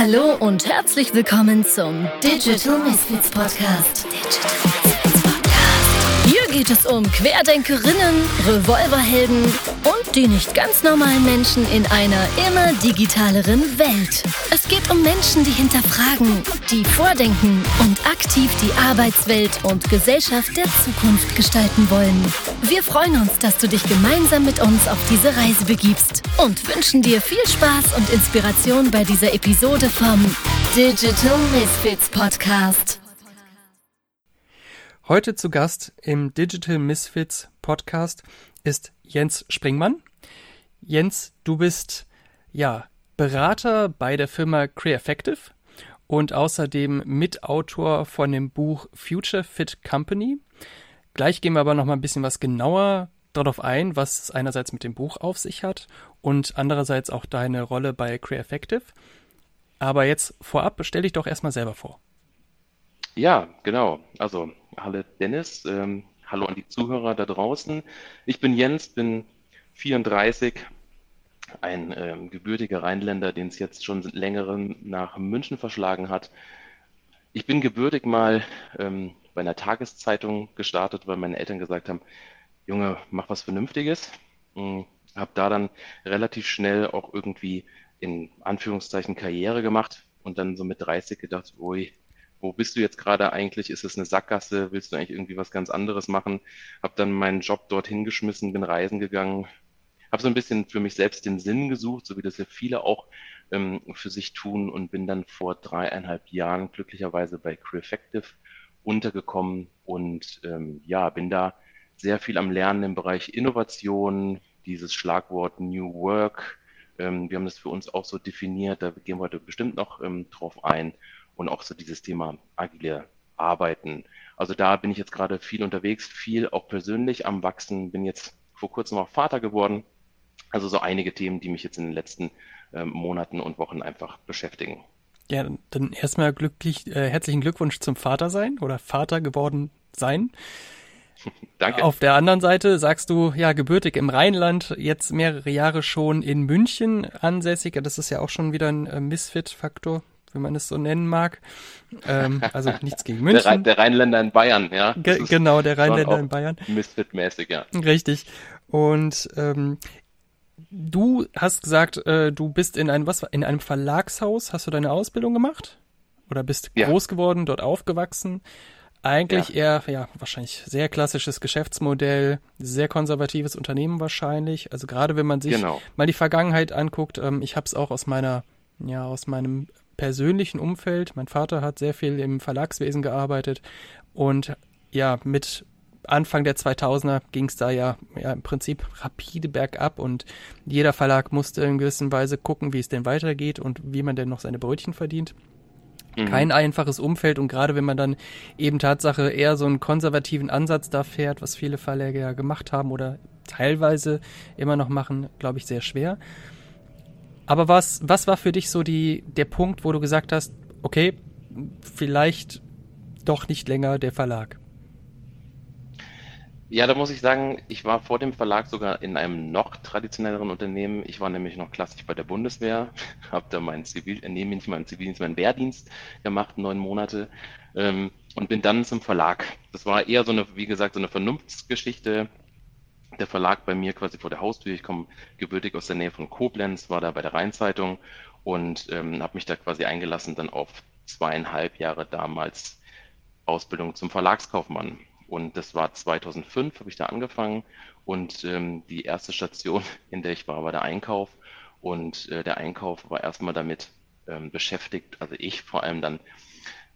Hallo und herzlich willkommen zum Digital Misfits Podcast. Hier geht es um Querdenkerinnen, Revolverhelden und die nicht ganz normalen Menschen in einer immer digitaleren Welt. Es geht um Menschen, die hinterfragen, die vordenken und aktiv die Arbeitswelt und Gesellschaft der Zukunft gestalten wollen. Wir freuen uns, dass du dich gemeinsam mit uns auf diese Reise begibst und wünschen dir viel Spaß und Inspiration bei dieser Episode vom Digital Misfits Podcast. Heute zu Gast im Digital Misfits Podcast ist Jens Springmann. Jens, du bist ja Berater bei der Firma Creaeffective und außerdem Mitautor von dem Buch Future Fit Company. Gleich gehen wir aber noch mal ein bisschen was genauer darauf ein, was es einerseits mit dem Buch auf sich hat und andererseits auch deine Rolle bei Creaeffective. Aber jetzt vorab stell dich doch erstmal selber vor. Ja, genau. Also, hallo Dennis, ähm, hallo an die Zuhörer da draußen. Ich bin Jens, bin 34, ein ähm, gebürtiger Rheinländer, den es jetzt schon längeren nach München verschlagen hat. Ich bin gebürtig mal ähm, bei einer Tageszeitung gestartet, weil meine Eltern gesagt haben, Junge, mach was Vernünftiges. Hm, habe da dann relativ schnell auch irgendwie in Anführungszeichen Karriere gemacht und dann so mit 30 gedacht, ui, wo bist du jetzt gerade eigentlich? Ist es eine Sackgasse? Willst du eigentlich irgendwie was ganz anderes machen? Habe dann meinen Job dort hingeschmissen, bin reisen gegangen, habe so ein bisschen für mich selbst den Sinn gesucht, so wie das ja viele auch ähm, für sich tun und bin dann vor dreieinhalb Jahren glücklicherweise bei Creeffective untergekommen und ähm, ja, bin da sehr viel am Lernen im Bereich Innovation, dieses Schlagwort New Work. Ähm, wir haben das für uns auch so definiert, da gehen wir heute bestimmt noch ähm, drauf ein und auch so dieses Thema agile Arbeiten. Also da bin ich jetzt gerade viel unterwegs, viel auch persönlich am Wachsen, bin jetzt vor kurzem auch Vater geworden, also so einige Themen, die mich jetzt in den letzten äh, Monaten und Wochen einfach beschäftigen. Ja, dann erstmal glücklich, äh, herzlichen Glückwunsch zum Vater sein oder Vater geworden sein. Danke. Auf der anderen Seite sagst du, ja, gebürtig im Rheinland, jetzt mehrere Jahre schon in München ansässig. Das ist ja auch schon wieder ein äh, Misfit-Faktor, wenn man es so nennen mag. Ähm, also nichts gegen München. Der, Rhein, der Rheinländer in Bayern, ja. Ge genau, der Rheinländer in Bayern. Misfit-mäßig, ja. Richtig. Und ähm, Du hast gesagt, äh, du bist in einem was in einem Verlagshaus, hast du deine Ausbildung gemacht oder bist ja. groß geworden, dort aufgewachsen? Eigentlich ja. eher ja wahrscheinlich sehr klassisches Geschäftsmodell, sehr konservatives Unternehmen wahrscheinlich. Also gerade wenn man sich genau. mal die Vergangenheit anguckt, ähm, ich habe es auch aus meiner ja aus meinem persönlichen Umfeld. Mein Vater hat sehr viel im Verlagswesen gearbeitet und ja mit Anfang der 2000er ging es da ja, ja im Prinzip rapide bergab und jeder Verlag musste in gewisser Weise gucken, wie es denn weitergeht und wie man denn noch seine Brötchen verdient. Mhm. Kein einfaches Umfeld und gerade wenn man dann eben Tatsache eher so einen konservativen Ansatz da fährt, was viele Verlage ja gemacht haben oder teilweise immer noch machen, glaube ich, sehr schwer. Aber was, was war für dich so die, der Punkt, wo du gesagt hast, okay, vielleicht doch nicht länger der Verlag? Ja, da muss ich sagen, ich war vor dem Verlag sogar in einem noch traditionelleren Unternehmen. Ich war nämlich noch klassisch bei der Bundeswehr, habe da meinen Zivil, äh, nee, nicht meinen Zivildienst, meinen Wehrdienst gemacht, neun Monate, ähm, und bin dann zum Verlag. Das war eher so eine, wie gesagt, so eine Vernunftsgeschichte. Der Verlag bei mir quasi vor der Haustür. Ich komme gebürtig aus der Nähe von Koblenz, war da bei der Rheinzeitung und ähm, habe mich da quasi eingelassen dann auf zweieinhalb Jahre damals Ausbildung zum Verlagskaufmann. Und das war 2005, habe ich da angefangen. Und ähm, die erste Station, in der ich war, war der Einkauf. Und äh, der Einkauf war erstmal damit ähm, beschäftigt, also ich vor allem dann,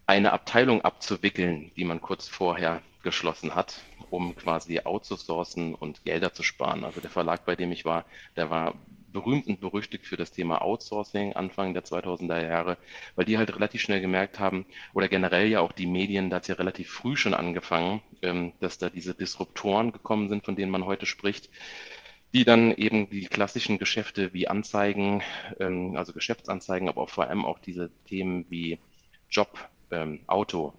eine Abteilung abzuwickeln, die man kurz vorher geschlossen hat, um quasi outzusourcen und Gelder zu sparen. Also der Verlag, bei dem ich war, der war berühmt und berüchtigt für das Thema Outsourcing Anfang der 2000er Jahre, weil die halt relativ schnell gemerkt haben, oder generell ja auch die Medien, da hat es ja relativ früh schon angefangen, ähm, dass da diese Disruptoren gekommen sind, von denen man heute spricht, die dann eben die klassischen Geschäfte wie Anzeigen, ähm, also Geschäftsanzeigen, aber auch vor allem auch diese Themen wie Job, ähm, Auto,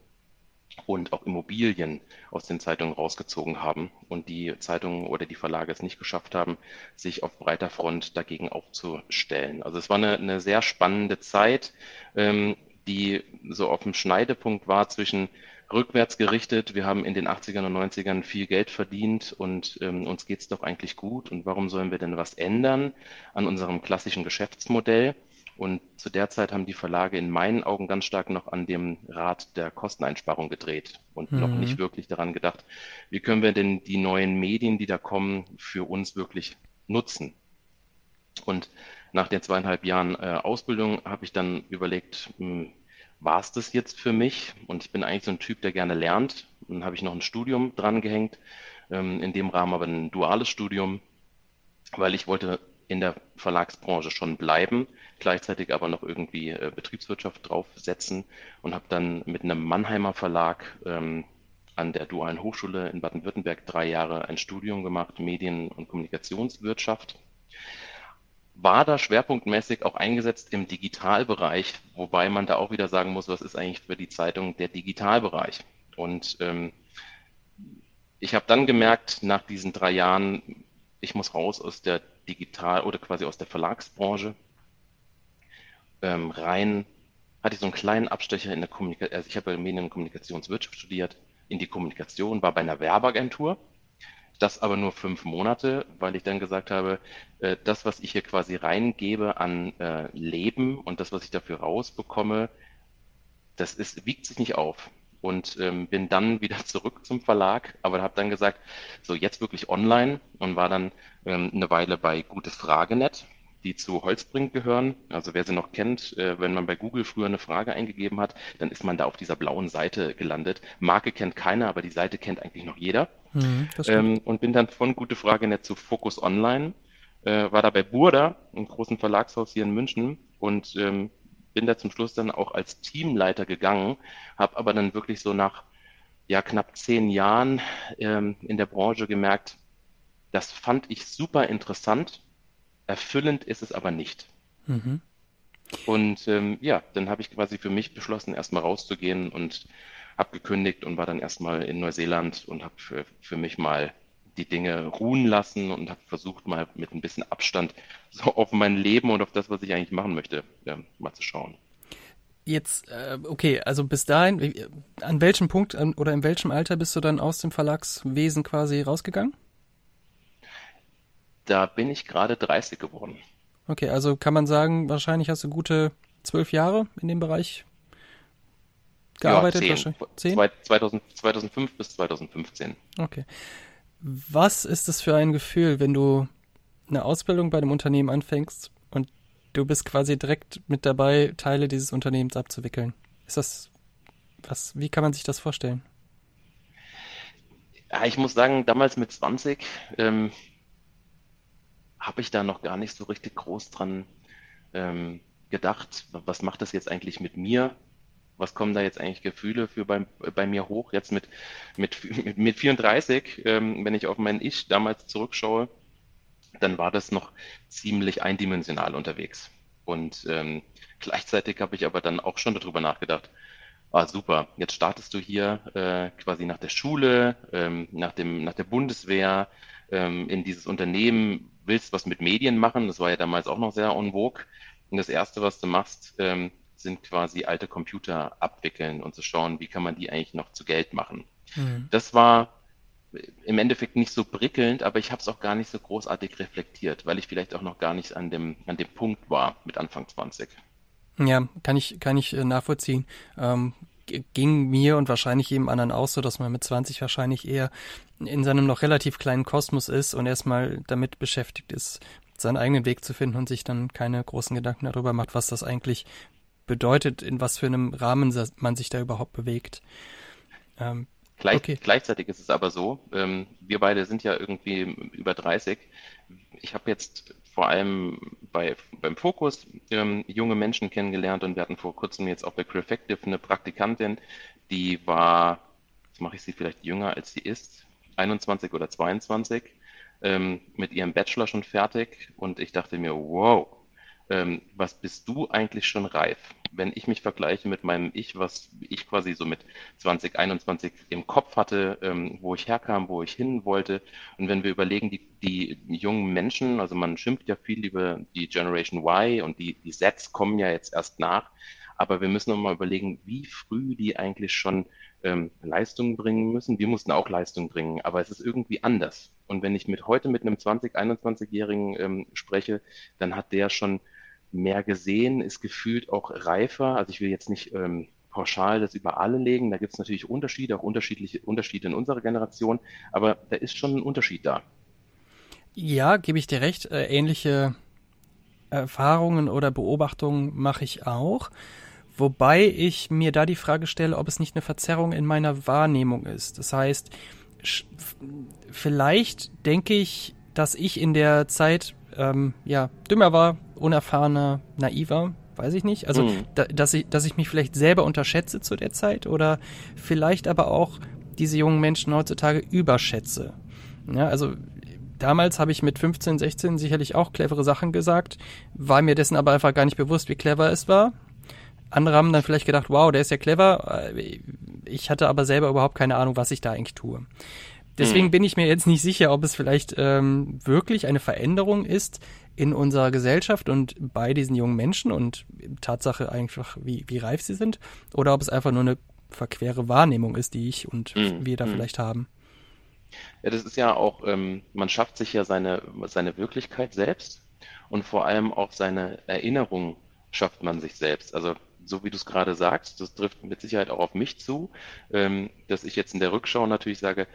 und auch Immobilien aus den Zeitungen rausgezogen haben und die Zeitungen oder die Verlage es nicht geschafft haben, sich auf breiter Front dagegen aufzustellen. Also es war eine, eine sehr spannende Zeit, ähm, die so auf dem Schneidepunkt war zwischen rückwärts gerichtet. Wir haben in den 80ern und 90ern viel Geld verdient und ähm, uns geht's doch eigentlich gut. Und warum sollen wir denn was ändern an unserem klassischen Geschäftsmodell? Und zu der Zeit haben die Verlage in meinen Augen ganz stark noch an dem Rad der Kosteneinsparung gedreht und mhm. noch nicht wirklich daran gedacht, wie können wir denn die neuen Medien, die da kommen, für uns wirklich nutzen. Und nach den zweieinhalb Jahren äh, Ausbildung habe ich dann überlegt, hm, war es das jetzt für mich? Und ich bin eigentlich so ein Typ, der gerne lernt. Dann habe ich noch ein Studium dran gehängt, ähm, in dem Rahmen aber ein duales Studium, weil ich wollte in der Verlagsbranche schon bleiben, gleichzeitig aber noch irgendwie äh, Betriebswirtschaft draufsetzen und habe dann mit einem Mannheimer Verlag ähm, an der Dualen Hochschule in Baden-Württemberg drei Jahre ein Studium gemacht, Medien- und Kommunikationswirtschaft. War da schwerpunktmäßig auch eingesetzt im Digitalbereich, wobei man da auch wieder sagen muss, was ist eigentlich für die Zeitung der Digitalbereich? Und ähm, ich habe dann gemerkt, nach diesen drei Jahren, ich muss raus aus der Digital- oder quasi aus der Verlagsbranche. Ähm, rein hatte ich so einen kleinen Abstecher in der Kommunikation, also ich habe Medien- und Kommunikationswirtschaft studiert, in die Kommunikation, war bei einer Werbeagentur. Das aber nur fünf Monate, weil ich dann gesagt habe, äh, das, was ich hier quasi reingebe an äh, Leben und das, was ich dafür rausbekomme, das ist, wiegt sich nicht auf und ähm, bin dann wieder zurück zum Verlag, aber habe dann gesagt, so jetzt wirklich online und war dann ähm, eine Weile bei Gutes Fragenet, die zu Holzbrink gehören. Also wer sie noch kennt, äh, wenn man bei Google früher eine Frage eingegeben hat, dann ist man da auf dieser blauen Seite gelandet. Marke kennt keiner, aber die Seite kennt eigentlich noch jeder. Mhm, ähm, und bin dann von Gute Fragenet zu Focus Online, äh, war da bei Burda, einem großen Verlagshaus hier in München und ähm, bin da zum Schluss dann auch als Teamleiter gegangen, habe aber dann wirklich so nach ja, knapp zehn Jahren ähm, in der Branche gemerkt, das fand ich super interessant, erfüllend ist es aber nicht. Mhm. Und ähm, ja, dann habe ich quasi für mich beschlossen, erstmal rauszugehen und habe gekündigt und war dann erstmal in Neuseeland und habe für, für mich mal die Dinge ruhen lassen und habe versucht, mal mit ein bisschen Abstand so auf mein Leben und auf das, was ich eigentlich machen möchte, ja, mal zu schauen. Jetzt, äh, okay, also bis dahin, an welchem Punkt oder in welchem Alter bist du dann aus dem Verlagswesen quasi rausgegangen? Da bin ich gerade 30 geworden. Okay, also kann man sagen, wahrscheinlich hast du gute zwölf Jahre in dem Bereich gearbeitet? Ja, zehn. zehn? 2000, 2005 bis 2015. Okay. Was ist es für ein Gefühl, wenn du eine Ausbildung bei einem Unternehmen anfängst und du bist quasi direkt mit dabei, Teile dieses Unternehmens abzuwickeln? Ist das was, wie kann man sich das vorstellen? Ja, ich muss sagen, damals mit 20 ähm, habe ich da noch gar nicht so richtig groß dran ähm, gedacht, was macht das jetzt eigentlich mit mir? was kommen da jetzt eigentlich Gefühle für bei, bei mir hoch? Jetzt mit, mit, mit 34, ähm, wenn ich auf mein Ich damals zurückschaue, dann war das noch ziemlich eindimensional unterwegs. Und ähm, gleichzeitig habe ich aber dann auch schon darüber nachgedacht, ah super, jetzt startest du hier äh, quasi nach der Schule, ähm, nach, dem, nach der Bundeswehr, ähm, in dieses Unternehmen, willst was mit Medien machen, das war ja damals auch noch sehr en vogue. Und das Erste, was du machst, ähm, sind quasi alte Computer abwickeln und zu schauen, wie kann man die eigentlich noch zu Geld machen. Mhm. Das war im Endeffekt nicht so prickelnd, aber ich habe es auch gar nicht so großartig reflektiert, weil ich vielleicht auch noch gar nicht an dem, an dem Punkt war mit Anfang 20. Ja, kann ich, kann ich äh, nachvollziehen. Ähm, ging mir und wahrscheinlich jedem anderen auch so, dass man mit 20 wahrscheinlich eher in seinem noch relativ kleinen Kosmos ist und erstmal damit beschäftigt ist, seinen eigenen Weg zu finden und sich dann keine großen Gedanken darüber macht, was das eigentlich bedeutet, in was für einem Rahmen man sich da überhaupt bewegt. Ähm, Gleich, okay. Gleichzeitig ist es aber so, ähm, wir beide sind ja irgendwie über 30. Ich habe jetzt vor allem bei, beim Fokus ähm, junge Menschen kennengelernt und wir hatten vor kurzem jetzt auch bei Crefective eine Praktikantin, die war, jetzt mache ich sie vielleicht jünger als sie ist, 21 oder 22, ähm, mit ihrem Bachelor schon fertig und ich dachte mir, wow, ähm, was bist du eigentlich schon reif? Wenn ich mich vergleiche mit meinem Ich, was ich quasi so mit 2021 im Kopf hatte, ähm, wo ich herkam, wo ich hin wollte. Und wenn wir überlegen, die, die jungen Menschen, also man schimpft ja viel über die Generation Y und die, die Sets kommen ja jetzt erst nach. Aber wir müssen nochmal überlegen, wie früh die eigentlich schon ähm, Leistung bringen müssen. Wir mussten auch Leistung bringen, aber es ist irgendwie anders. Und wenn ich mit heute mit einem 20, 21-Jährigen ähm, spreche, dann hat der schon mehr gesehen, ist gefühlt auch reifer. Also ich will jetzt nicht ähm, pauschal das über alle legen. Da gibt es natürlich Unterschiede, auch unterschiedliche Unterschiede in unserer Generation, aber da ist schon ein Unterschied da. Ja, gebe ich dir recht. Äh, ähnliche Erfahrungen oder Beobachtungen mache ich auch. Wobei ich mir da die Frage stelle, ob es nicht eine Verzerrung in meiner Wahrnehmung ist. Das heißt, vielleicht denke ich, dass ich in der Zeit ähm, ja dümmer war, unerfahrener, naiver, weiß ich nicht. Also, mhm. da, dass ich, dass ich mich vielleicht selber unterschätze zu der Zeit oder vielleicht aber auch diese jungen Menschen heutzutage überschätze. Ja, also damals habe ich mit 15, 16 sicherlich auch clevere Sachen gesagt, war mir dessen aber einfach gar nicht bewusst, wie clever es war. Andere haben dann vielleicht gedacht, wow, der ist ja clever. Ich hatte aber selber überhaupt keine Ahnung, was ich da eigentlich tue. Deswegen hm. bin ich mir jetzt nicht sicher, ob es vielleicht ähm, wirklich eine Veränderung ist in unserer Gesellschaft und bei diesen jungen Menschen und Tatsache einfach, wie, wie reif sie sind, oder ob es einfach nur eine verquere Wahrnehmung ist, die ich und hm. wir da hm. vielleicht haben. Ja, das ist ja auch, ähm, man schafft sich ja seine, seine Wirklichkeit selbst und vor allem auch seine Erinnerung schafft man sich selbst. Also so wie du es gerade sagst, das trifft mit Sicherheit auch auf mich zu, ähm, dass ich jetzt in der Rückschau natürlich sage,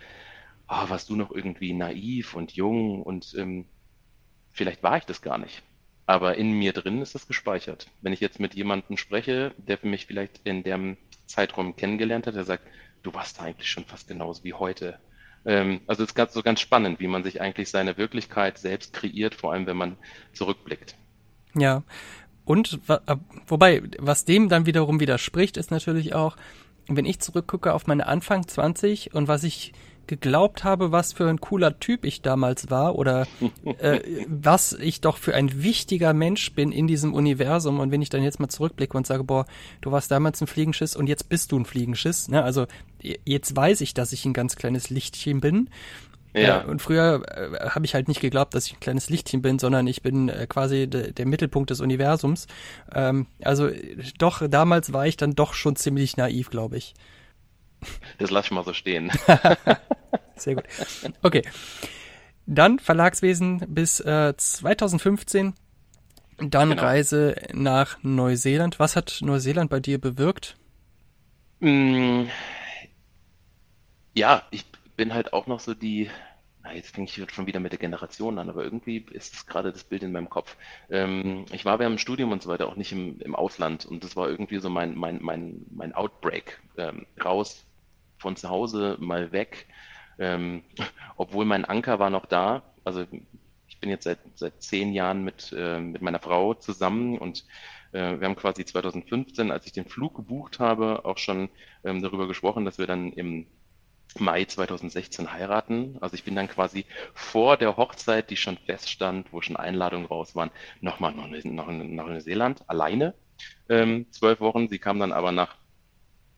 oh, warst du noch irgendwie naiv und jung und ähm, vielleicht war ich das gar nicht. Aber in mir drin ist das gespeichert. Wenn ich jetzt mit jemandem spreche, der mich vielleicht in dem Zeitraum kennengelernt hat, der sagt, du warst da eigentlich schon fast genauso wie heute. Ähm, also es ist ganz, so ganz spannend, wie man sich eigentlich seine Wirklichkeit selbst kreiert, vor allem wenn man zurückblickt. Ja, und äh, wobei, was dem dann wiederum widerspricht, ist natürlich auch, wenn ich zurückgucke auf meine Anfang 20 und was ich geglaubt habe, was für ein cooler Typ ich damals war oder äh, was ich doch für ein wichtiger Mensch bin in diesem Universum und wenn ich dann jetzt mal zurückblicke und sage, boah, du warst damals ein Fliegenschiss und jetzt bist du ein Fliegenschiss, ne? Also jetzt weiß ich, dass ich ein ganz kleines Lichtchen bin ja. Äh, und früher äh, habe ich halt nicht geglaubt, dass ich ein kleines Lichtchen bin, sondern ich bin äh, quasi de, der Mittelpunkt des Universums. Ähm, also doch, damals war ich dann doch schon ziemlich naiv, glaube ich. Das lass ich mal so stehen. Sehr gut. Okay. Dann Verlagswesen bis äh, 2015. Dann genau. Reise nach Neuseeland. Was hat Neuseeland bei dir bewirkt? Mm, ja, ich bin halt auch noch so die, na, jetzt fange ich schon wieder mit der Generation an, aber irgendwie ist es gerade das Bild in meinem Kopf. Ähm, ich war während dem Studium und so weiter auch nicht im, im Ausland und das war irgendwie so mein, mein, mein, mein Outbreak. Ähm, raus von zu Hause, mal weg. Ähm, obwohl mein Anker war noch da. Also ich bin jetzt seit, seit zehn Jahren mit, äh, mit meiner Frau zusammen und äh, wir haben quasi 2015, als ich den Flug gebucht habe, auch schon ähm, darüber gesprochen, dass wir dann im Mai 2016 heiraten. Also ich bin dann quasi vor der Hochzeit, die schon feststand, wo schon Einladungen raus waren, nochmal nach, nach, nach Neuseeland alleine. Ähm, zwölf Wochen. Sie kam dann aber nach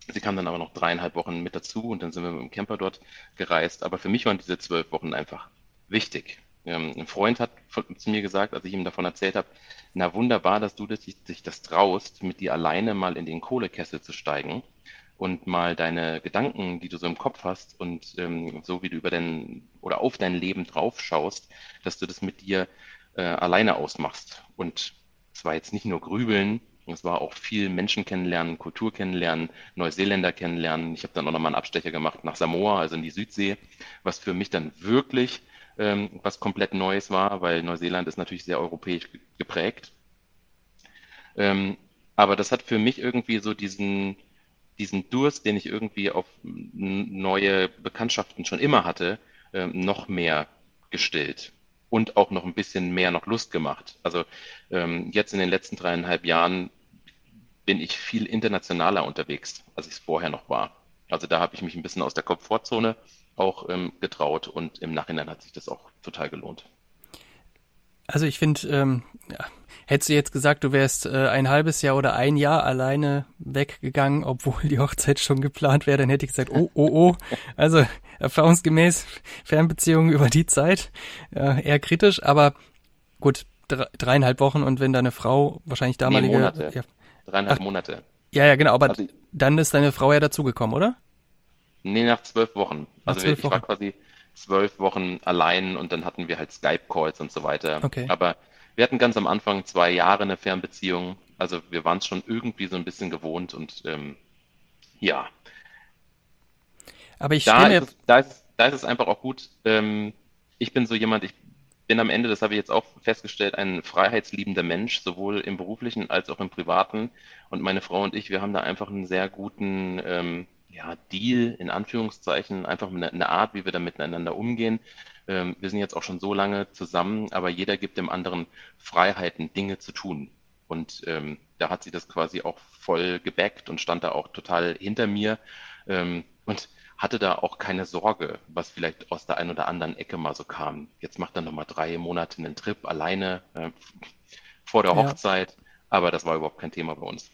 Sie kam dann aber noch dreieinhalb Wochen mit dazu und dann sind wir mit dem Camper dort gereist. Aber für mich waren diese zwölf Wochen einfach wichtig. Ähm, ein Freund hat zu mir gesagt, als ich ihm davon erzählt habe, na wunderbar, dass du das, dich das traust, mit dir alleine mal in den Kohlekessel zu steigen und mal deine Gedanken, die du so im Kopf hast und ähm, so wie du über dein oder auf dein Leben drauf schaust, dass du das mit dir äh, alleine ausmachst. Und es war jetzt nicht nur Grübeln, es war auch viel Menschen kennenlernen, Kultur kennenlernen, Neuseeländer kennenlernen. Ich habe dann auch nochmal einen Abstecher gemacht nach Samoa, also in die Südsee, was für mich dann wirklich ähm, was komplett Neues war, weil Neuseeland ist natürlich sehr europäisch geprägt. Ähm, aber das hat für mich irgendwie so diesen, diesen Durst, den ich irgendwie auf neue Bekanntschaften schon immer hatte, ähm, noch mehr gestillt und auch noch ein bisschen mehr noch Lust gemacht. Also ähm, jetzt in den letzten dreieinhalb Jahren bin ich viel internationaler unterwegs, als ich es vorher noch war. Also da habe ich mich ein bisschen aus der Komfortzone auch ähm, getraut und im Nachhinein hat sich das auch total gelohnt. Also ich finde, ähm, ja, hättest du jetzt gesagt, du wärst äh, ein halbes Jahr oder ein Jahr alleine weggegangen, obwohl die Hochzeit schon geplant wäre, dann hätte ich gesagt, oh, oh, oh. Also erfahrungsgemäß Fernbeziehungen über die Zeit äh, eher kritisch, aber gut, dreieinhalb Wochen und wenn deine Frau wahrscheinlich damalige... Nee, Monate. Ja, Dreieinhalb Ach, Monate. Ja, ja, genau, aber also, dann ist deine Frau ja dazugekommen, oder? Nee, nach zwölf Wochen. Also zwölf ich Wochen. war quasi zwölf Wochen allein und dann hatten wir halt Skype-Calls und so weiter. Okay. Aber wir hatten ganz am Anfang zwei Jahre eine Fernbeziehung. Also wir waren es schon irgendwie so ein bisschen gewohnt und ähm, ja. Aber ich da ist, es, da, ist, da ist es einfach auch gut. Ähm, ich bin so jemand, ich bin am Ende, das habe ich jetzt auch festgestellt, ein freiheitsliebender Mensch, sowohl im beruflichen als auch im privaten. Und meine Frau und ich, wir haben da einfach einen sehr guten ähm, ja, Deal, in Anführungszeichen, einfach eine, eine Art, wie wir da miteinander umgehen. Ähm, wir sind jetzt auch schon so lange zusammen, aber jeder gibt dem anderen Freiheiten, Dinge zu tun. Und ähm, da hat sie das quasi auch voll gebackt und stand da auch total hinter mir ähm, und hatte da auch keine Sorge, was vielleicht aus der einen oder anderen Ecke mal so kam. Jetzt macht er nochmal drei Monate einen Trip alleine äh, vor der Hochzeit, ja. aber das war überhaupt kein Thema bei uns.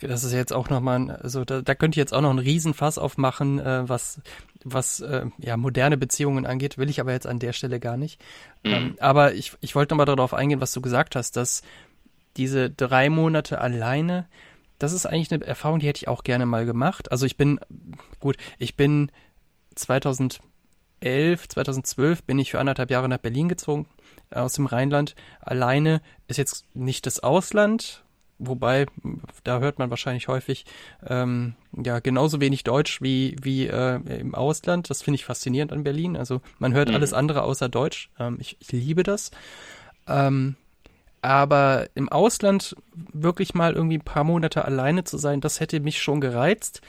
Das ist jetzt auch nochmal, also da, da könnte ich jetzt auch noch einen Riesenfass aufmachen, äh, was, was äh, ja, moderne Beziehungen angeht, will ich aber jetzt an der Stelle gar nicht. Mhm. Ähm, aber ich, ich wollte nochmal darauf eingehen, was du gesagt hast, dass diese drei Monate alleine, das ist eigentlich eine Erfahrung, die hätte ich auch gerne mal gemacht. Also ich bin, gut, ich bin 2011, 2012 bin ich für anderthalb Jahre nach Berlin gezogen, aus dem Rheinland. Alleine ist jetzt nicht das Ausland, wobei, da hört man wahrscheinlich häufig ähm, ja genauso wenig Deutsch wie, wie äh, im Ausland. Das finde ich faszinierend an Berlin. Also man hört mhm. alles andere außer Deutsch. Ähm, ich, ich liebe das. Ähm, aber im Ausland wirklich mal irgendwie ein paar Monate alleine zu sein, das hätte mich schon gereizt,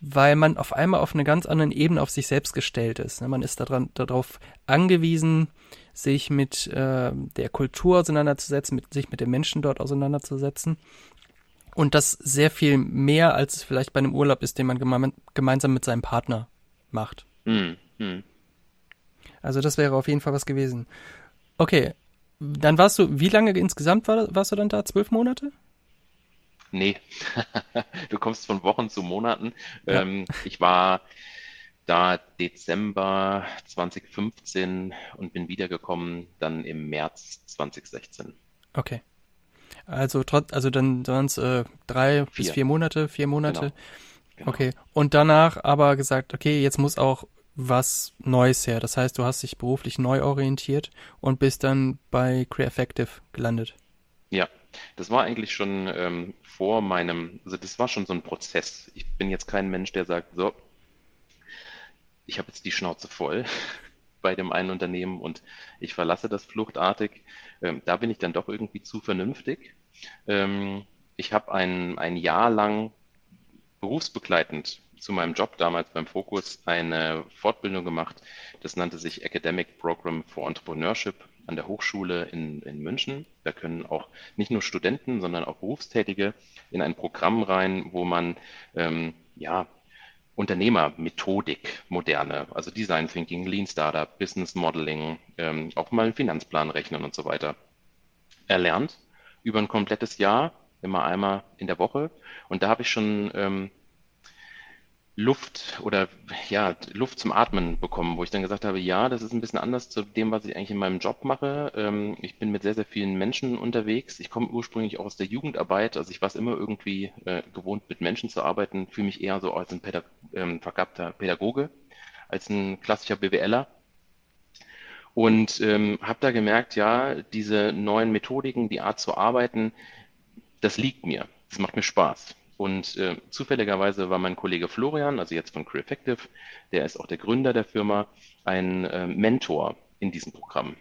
weil man auf einmal auf einer ganz anderen Ebene auf sich selbst gestellt ist. Man ist daran, darauf angewiesen, sich mit äh, der Kultur auseinanderzusetzen, mit, sich mit den Menschen dort auseinanderzusetzen. Und das sehr viel mehr, als es vielleicht bei einem Urlaub ist, den man geme gemeinsam mit seinem Partner macht. Hm, hm. Also das wäre auf jeden Fall was gewesen. Okay, dann warst du, wie lange insgesamt war, warst du dann da? Zwölf Monate? Nee, du kommst von Wochen zu Monaten. Ja. Ähm, ich war da Dezember 2015 und bin wiedergekommen dann im März 2016. Okay. Also trotz, also dann waren es äh, drei vier. bis vier Monate, vier Monate. Genau. Genau. Okay. Und danach aber gesagt, okay, jetzt muss auch was Neues her. Das heißt, du hast dich beruflich neu orientiert und bist dann bei Effective gelandet. Ja, das war eigentlich schon ähm, vor meinem, also das war schon so ein Prozess. Ich bin jetzt kein Mensch, der sagt, so, ich habe jetzt die Schnauze voll bei dem einen Unternehmen und ich verlasse das fluchtartig. Ähm, da bin ich dann doch irgendwie zu vernünftig. Ähm, ich habe ein, ein Jahr lang berufsbegleitend zu meinem Job damals beim Fokus eine Fortbildung gemacht. Das nannte sich Academic Program for Entrepreneurship an der Hochschule in, in München. Da können auch nicht nur Studenten, sondern auch Berufstätige in ein Programm rein, wo man ähm, ja Unternehmermethodik, moderne, also Design Thinking, Lean Startup, Business Modeling, ähm, auch mal einen Finanzplan rechnen und so weiter erlernt über ein komplettes Jahr, immer einmal in der Woche. Und da habe ich schon ähm, Luft oder ja, Luft zum Atmen bekommen, wo ich dann gesagt habe, ja, das ist ein bisschen anders zu dem, was ich eigentlich in meinem Job mache. Ähm, ich bin mit sehr, sehr vielen Menschen unterwegs. Ich komme ursprünglich auch aus der Jugendarbeit, also ich war es immer irgendwie äh, gewohnt, mit Menschen zu arbeiten, fühle mich eher so als ein Pädag ähm, vergabter Pädagoge, als ein klassischer BWLer. Und ähm, habe da gemerkt, ja, diese neuen Methodiken, die Art zu arbeiten, das liegt mir. Das macht mir Spaß. Und äh, zufälligerweise war mein Kollege Florian, also jetzt von Crew Effective, der ist auch der Gründer der Firma, ein äh, Mentor in diesem Programm.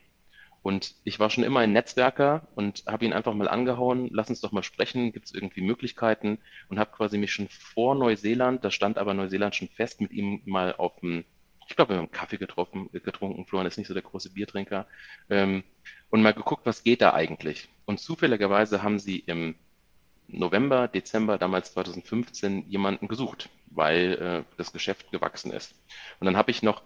Und ich war schon immer ein Netzwerker und habe ihn einfach mal angehauen, lass uns doch mal sprechen, gibt es irgendwie Möglichkeiten und habe quasi mich schon vor Neuseeland, da stand aber Neuseeland schon fest, mit ihm mal auf dem, ich glaube, wir haben Kaffee getroffen, getrunken, Florian ist nicht so der große Biertrinker, ähm, und mal geguckt, was geht da eigentlich. Und zufälligerweise haben sie im November, Dezember damals 2015 jemanden gesucht, weil äh, das Geschäft gewachsen ist. Und dann habe ich noch,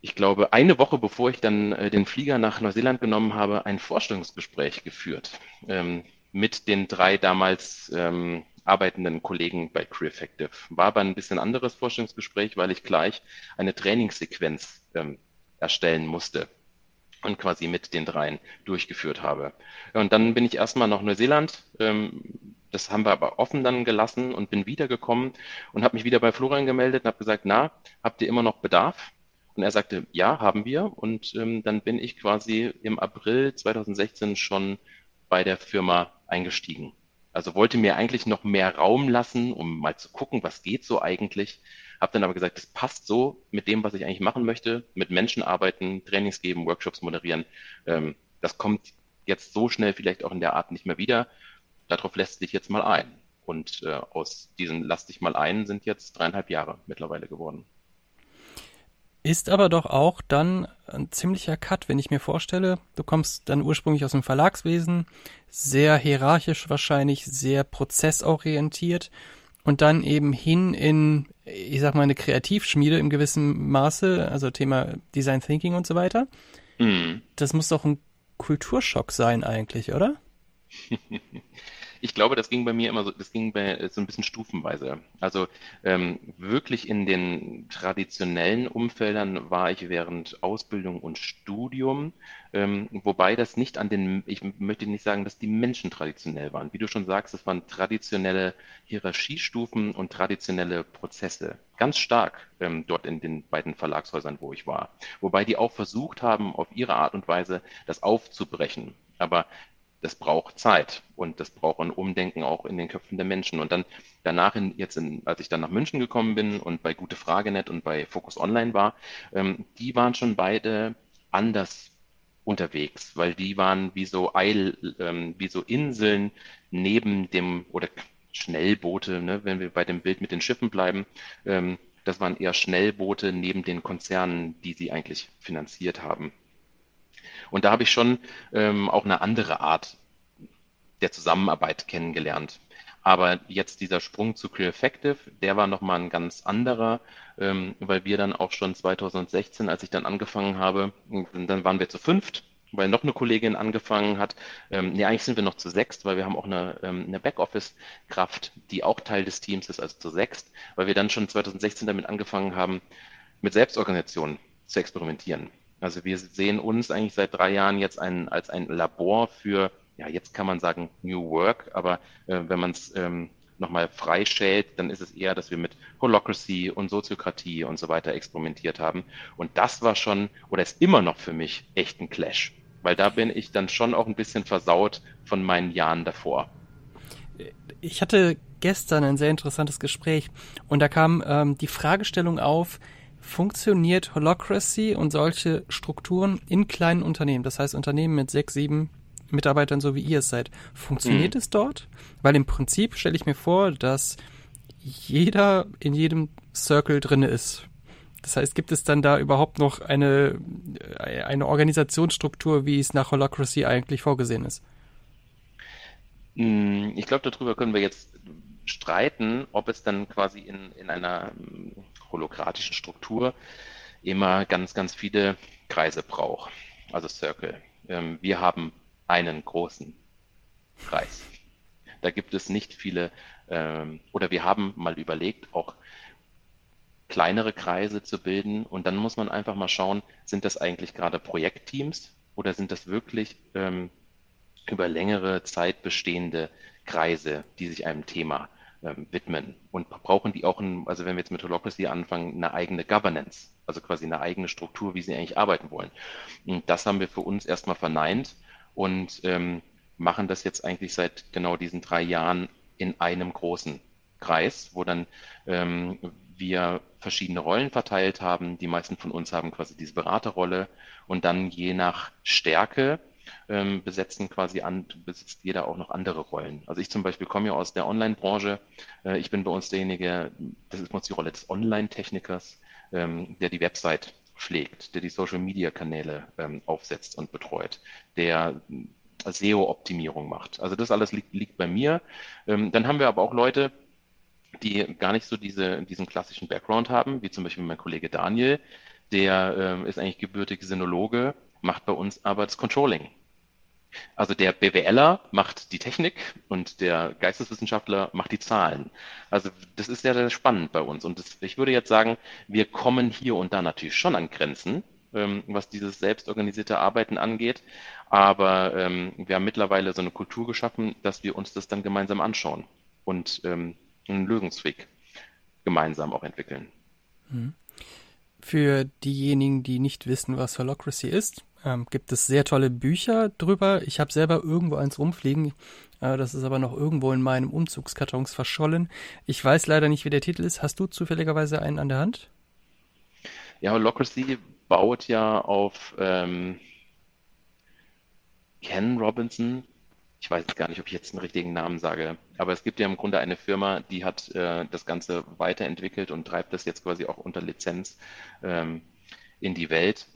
ich glaube, eine Woche bevor ich dann äh, den Flieger nach Neuseeland genommen habe, ein Vorstellungsgespräch geführt ähm, mit den drei damals ähm, arbeitenden Kollegen bei Crew Effective. War aber ein bisschen anderes Vorstellungsgespräch, weil ich gleich eine Trainingssequenz ähm, erstellen musste und quasi mit den dreien durchgeführt habe. Und dann bin ich erstmal nach Neuseeland. Ähm, das haben wir aber offen dann gelassen und bin wiedergekommen und habe mich wieder bei Florian gemeldet und habe gesagt, na, habt ihr immer noch Bedarf? Und er sagte, ja, haben wir. Und ähm, dann bin ich quasi im April 2016 schon bei der Firma eingestiegen. Also wollte mir eigentlich noch mehr Raum lassen, um mal zu gucken, was geht so eigentlich. Habe dann aber gesagt, das passt so mit dem, was ich eigentlich machen möchte, mit Menschen arbeiten, Trainings geben, Workshops moderieren. Ähm, das kommt jetzt so schnell vielleicht auch in der Art nicht mehr wieder. Darauf lässt sich jetzt mal ein. Und äh, aus diesen Lass dich mal ein sind jetzt dreieinhalb Jahre mittlerweile geworden. Ist aber doch auch dann ein ziemlicher Cut, wenn ich mir vorstelle, du kommst dann ursprünglich aus dem Verlagswesen, sehr hierarchisch wahrscheinlich, sehr prozessorientiert und dann eben hin in, ich sag mal, eine Kreativschmiede im gewissen Maße, also Thema Design Thinking und so weiter. Mhm. Das muss doch ein Kulturschock sein eigentlich, oder? Ich glaube, das ging bei mir immer so, das ging bei, so ein bisschen stufenweise. Also ähm, wirklich in den traditionellen Umfeldern war ich während Ausbildung und Studium, ähm, wobei das nicht an den, ich möchte nicht sagen, dass die Menschen traditionell waren. Wie du schon sagst, es waren traditionelle Hierarchiestufen und traditionelle Prozesse. Ganz stark ähm, dort in den beiden Verlagshäusern, wo ich war. Wobei die auch versucht haben, auf ihre Art und Weise das aufzubrechen. Aber das braucht Zeit und das braucht ein Umdenken auch in den Köpfen der Menschen. Und dann danach, in, jetzt in, als ich dann nach München gekommen bin und bei Gute Fragenet und bei Focus Online war, ähm, die waren schon beide anders unterwegs, weil die waren wie so Eil, ähm, wie so Inseln neben dem oder Schnellboote, ne, wenn wir bei dem Bild mit den Schiffen bleiben. Ähm, das waren eher Schnellboote neben den Konzernen, die sie eigentlich finanziert haben. Und da habe ich schon ähm, auch eine andere Art der Zusammenarbeit kennengelernt. Aber jetzt dieser Sprung zu Clear Effective, der war nochmal ein ganz anderer, ähm, weil wir dann auch schon 2016, als ich dann angefangen habe, dann waren wir zu fünft, weil noch eine Kollegin angefangen hat. Ähm, nee, eigentlich sind wir noch zu sechst, weil wir haben auch eine, ähm, eine Backoffice-Kraft, die auch Teil des Teams ist, also zu sechst, weil wir dann schon 2016 damit angefangen haben, mit Selbstorganisation zu experimentieren. Also wir sehen uns eigentlich seit drei Jahren jetzt ein, als ein Labor für, ja, jetzt kann man sagen New Work, aber äh, wenn man es ähm, nochmal freischält, dann ist es eher, dass wir mit Holocracy und Soziokratie und so weiter experimentiert haben. Und das war schon, oder ist immer noch für mich echt ein Clash, weil da bin ich dann schon auch ein bisschen versaut von meinen Jahren davor. Ich hatte gestern ein sehr interessantes Gespräch und da kam ähm, die Fragestellung auf, funktioniert Holocracy und solche Strukturen in kleinen Unternehmen, das heißt Unternehmen mit sechs, sieben Mitarbeitern, so wie ihr es seid, funktioniert mhm. es dort? Weil im Prinzip stelle ich mir vor, dass jeder in jedem Circle drinne ist. Das heißt, gibt es dann da überhaupt noch eine, eine Organisationsstruktur, wie es nach Holocracy eigentlich vorgesehen ist? Hm, ich glaube, darüber können wir jetzt streiten, ob es dann quasi in, in einer holokratischen Struktur immer ganz, ganz viele Kreise braucht, also Circle. Ähm, wir haben einen großen Kreis. Da gibt es nicht viele, ähm, oder wir haben mal überlegt, auch kleinere Kreise zu bilden. Und dann muss man einfach mal schauen, sind das eigentlich gerade Projektteams oder sind das wirklich ähm, über längere Zeit bestehende Kreise, die sich einem Thema ähm, widmen und brauchen die auch, ein, also wenn wir jetzt mit Holocracy anfangen, eine eigene Governance, also quasi eine eigene Struktur, wie sie eigentlich arbeiten wollen. Und das haben wir für uns erstmal verneint und ähm, machen das jetzt eigentlich seit genau diesen drei Jahren in einem großen Kreis, wo dann ähm, wir verschiedene Rollen verteilt haben. Die meisten von uns haben quasi diese Beraterrolle und dann je nach Stärke ähm, besetzen quasi an, besitzt jeder auch noch andere Rollen. Also ich zum Beispiel komme ja aus der Online-Branche. Äh, ich bin bei uns derjenige, das ist bei uns die Rolle des Online-Technikers, ähm, der die Website pflegt, der die Social-Media-Kanäle ähm, aufsetzt und betreut, der SEO-Optimierung macht. Also das alles liegt, liegt bei mir. Ähm, dann haben wir aber auch Leute, die gar nicht so diese, diesen klassischen Background haben, wie zum Beispiel mein Kollege Daniel, der äh, ist eigentlich gebürtig Sinologe, macht bei uns aber das Controlling. Also der BWLer macht die Technik und der Geisteswissenschaftler macht die Zahlen. Also das ist sehr, sehr spannend bei uns. Und das, ich würde jetzt sagen, wir kommen hier und da natürlich schon an Grenzen, ähm, was dieses selbstorganisierte Arbeiten angeht. Aber ähm, wir haben mittlerweile so eine Kultur geschaffen, dass wir uns das dann gemeinsam anschauen und ähm, einen Lösungsweg gemeinsam auch entwickeln. Mhm. Für diejenigen, die nicht wissen, was Holocracy ist, ähm, gibt es sehr tolle Bücher drüber. Ich habe selber irgendwo eins rumfliegen. Äh, das ist aber noch irgendwo in meinem Umzugskartons verschollen. Ich weiß leider nicht, wie der Titel ist. Hast du zufälligerweise einen an der Hand? Ja, Holocracy baut ja auf ähm, Ken Robinson. Ich weiß gar nicht, ob ich jetzt einen richtigen Namen sage, aber es gibt ja im Grunde eine Firma, die hat äh, das Ganze weiterentwickelt und treibt das jetzt quasi auch unter Lizenz ähm, in die Welt.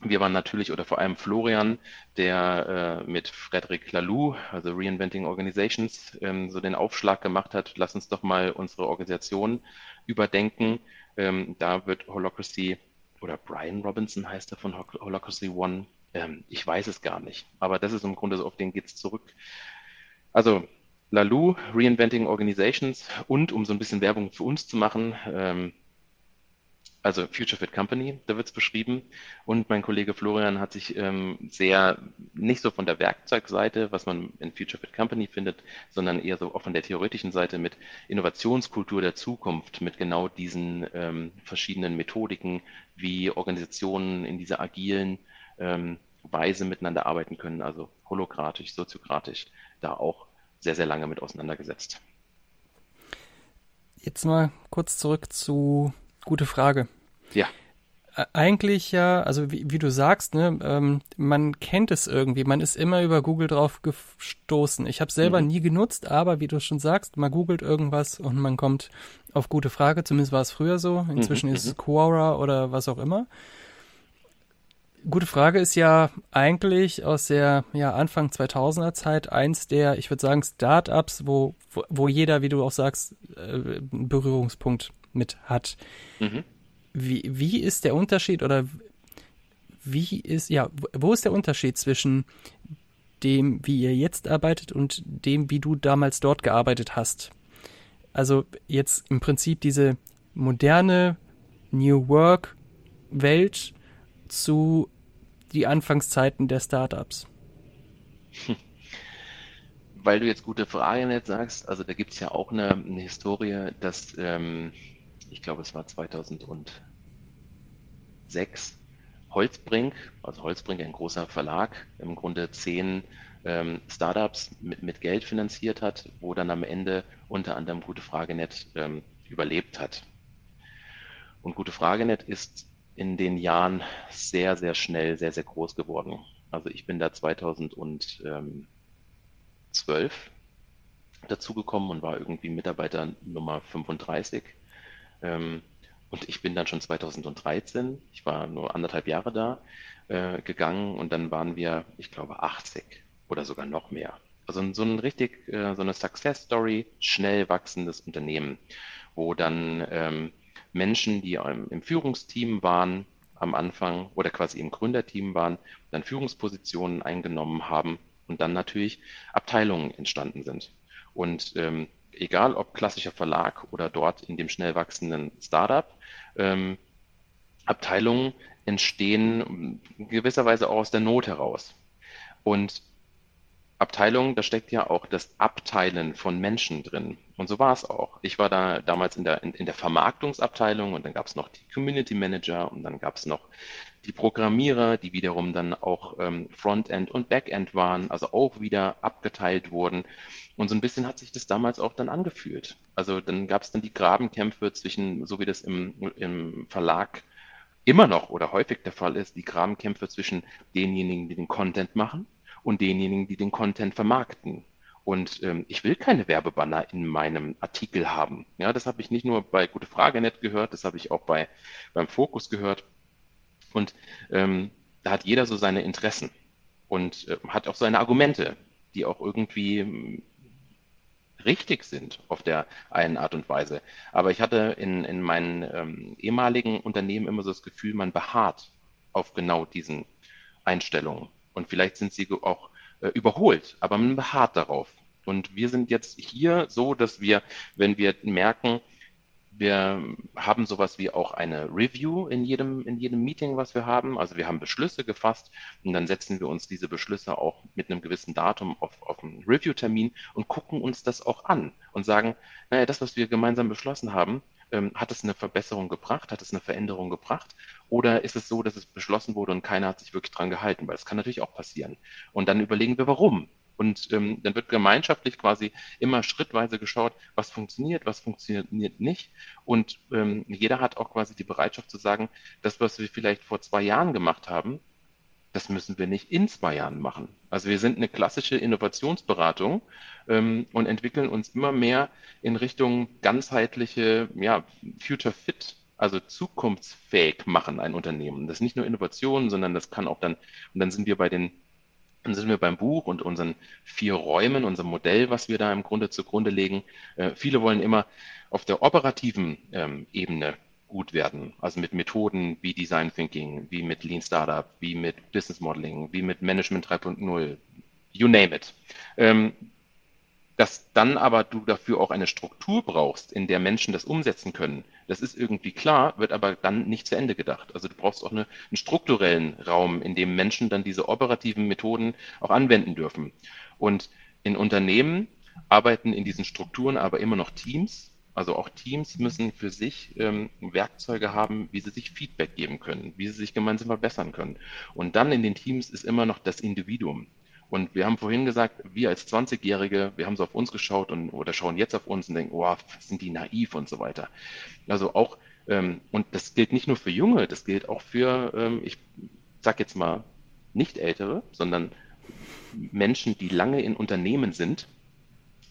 Wir waren natürlich, oder vor allem Florian, der äh, mit Frederic Laloux, also Reinventing Organizations, ähm, so den Aufschlag gemacht hat, lass uns doch mal unsere Organisation überdenken. Ähm, da wird Holocracy, oder Brian Robinson heißt er von Holocracy One, ähm, ich weiß es gar nicht, aber das ist im Grunde so, auf den geht's zurück. Also Laloux, Reinventing Organizations und um so ein bisschen Werbung für uns zu machen, ähm, also Future Fit Company, da wird es beschrieben. Und mein Kollege Florian hat sich ähm, sehr nicht so von der Werkzeugseite, was man in Future Fit Company findet, sondern eher so auch von der theoretischen Seite mit Innovationskultur der Zukunft, mit genau diesen ähm, verschiedenen Methodiken, wie Organisationen in dieser agilen ähm, Weise miteinander arbeiten können, also holokratisch, soziokratisch, da auch sehr, sehr lange mit auseinandergesetzt. Jetzt mal kurz zurück zu Gute Frage. Ja. Eigentlich ja, also wie, wie du sagst, ne, ähm, man kennt es irgendwie, man ist immer über Google drauf gestoßen. Ich habe selber mhm. nie genutzt, aber wie du schon sagst, man googelt irgendwas und man kommt auf gute Frage, zumindest war es früher so. Inzwischen mhm. ist es mhm. Quora oder was auch immer. Gute Frage ist ja eigentlich aus der ja, Anfang 2000er Zeit eins der, ich würde sagen, Startups, wo, wo, wo jeder, wie du auch sagst, äh, einen Berührungspunkt mit hat. Mhm. Wie, wie ist der Unterschied oder wie ist, ja, wo ist der Unterschied zwischen dem, wie ihr jetzt arbeitet und dem, wie du damals dort gearbeitet hast? Also jetzt im Prinzip diese moderne New Work Welt zu die Anfangszeiten der Startups. Weil du jetzt gute Fragen jetzt sagst, also da gibt es ja auch eine, eine Historie, dass ähm, ich glaube, es war 2006, Holzbrink, also Holzbrink, ein großer Verlag, im Grunde zehn ähm, Startups mit, mit, Geld finanziert hat, wo dann am Ende unter anderem Gute Fragenet ähm, überlebt hat. Und Gute Fragenet ist in den Jahren sehr, sehr schnell, sehr, sehr groß geworden. Also ich bin da 2012 dazugekommen und war irgendwie Mitarbeiter Nummer 35 ähm, und ich bin dann schon 2013, ich war nur anderthalb Jahre da, äh, gegangen und dann waren wir, ich glaube, 80 oder sogar noch mehr. Also so ein richtig, äh, so eine Success Story, schnell wachsendes Unternehmen, wo dann ähm, Menschen, die im Führungsteam waren am Anfang oder quasi im Gründerteam waren, dann Führungspositionen eingenommen haben und dann natürlich Abteilungen entstanden sind. Und ähm, egal ob klassischer Verlag oder dort in dem schnell wachsenden Startup, ähm, Abteilungen entstehen gewisserweise auch aus der Not heraus. Und Abteilungen, da steckt ja auch das Abteilen von Menschen drin. Und so war es auch. Ich war da damals in der, in, in der Vermarktungsabteilung und dann gab es noch die Community Manager und dann gab es noch die Programmierer, die wiederum dann auch ähm, Frontend und Backend waren, also auch wieder abgeteilt wurden. Und so ein bisschen hat sich das damals auch dann angefühlt. Also dann gab es dann die Grabenkämpfe zwischen, so wie das im, im Verlag immer noch oder häufig der Fall ist, die Grabenkämpfe zwischen denjenigen, die den Content machen und denjenigen, die den Content vermarkten. Und ähm, ich will keine Werbebanner in meinem Artikel haben. Ja, das habe ich nicht nur bei Gute Frage Net gehört, das habe ich auch bei beim Fokus gehört. Und ähm, da hat jeder so seine Interessen und äh, hat auch seine Argumente, die auch irgendwie richtig sind auf der einen Art und Weise. Aber ich hatte in, in meinen ähm, ehemaligen Unternehmen immer so das Gefühl, man beharrt auf genau diesen Einstellungen. Und vielleicht sind sie auch äh, überholt, aber man beharrt darauf. Und wir sind jetzt hier so, dass wir, wenn wir merken, wir haben sowas wie auch eine Review in jedem, in jedem Meeting, was wir haben. Also wir haben Beschlüsse gefasst und dann setzen wir uns diese Beschlüsse auch mit einem gewissen Datum auf, auf einen Review-Termin und gucken uns das auch an und sagen, naja, das, was wir gemeinsam beschlossen haben, ähm, hat es eine Verbesserung gebracht, hat es eine Veränderung gebracht? Oder ist es so, dass es beschlossen wurde und keiner hat sich wirklich dran gehalten? Weil das kann natürlich auch passieren. Und dann überlegen wir, warum. Und ähm, dann wird gemeinschaftlich quasi immer schrittweise geschaut, was funktioniert, was funktioniert nicht. Und ähm, jeder hat auch quasi die Bereitschaft zu sagen, das, was wir vielleicht vor zwei Jahren gemacht haben, das müssen wir nicht in zwei Jahren machen. Also wir sind eine klassische Innovationsberatung ähm, und entwickeln uns immer mehr in Richtung ganzheitliche, ja, Future Fit also zukunftsfähig machen ein Unternehmen. Das ist nicht nur Innovation, sondern das kann auch dann, und dann sind wir bei den dann sind wir beim Buch und unseren vier Räumen, unserem Modell, was wir da im Grunde zugrunde legen. Äh, viele wollen immer auf der operativen ähm, Ebene gut werden, also mit Methoden wie Design Thinking, wie mit Lean Startup, wie mit Business Modeling, wie mit Management 3.0, you name it. Ähm, dass dann aber du dafür auch eine Struktur brauchst, in der Menschen das umsetzen können, das ist irgendwie klar, wird aber dann nicht zu Ende gedacht. Also du brauchst auch eine, einen strukturellen Raum, in dem Menschen dann diese operativen Methoden auch anwenden dürfen. Und in Unternehmen arbeiten in diesen Strukturen aber immer noch Teams. Also auch Teams müssen für sich ähm, Werkzeuge haben, wie sie sich Feedback geben können, wie sie sich gemeinsam verbessern können. Und dann in den Teams ist immer noch das Individuum. Und wir haben vorhin gesagt, wir als 20-Jährige, wir haben so auf uns geschaut und oder schauen jetzt auf uns und denken, oh, sind die naiv und so weiter. Also auch, ähm, und das gilt nicht nur für Junge, das gilt auch für, ähm, ich sag jetzt mal, nicht Ältere, sondern Menschen, die lange in Unternehmen sind,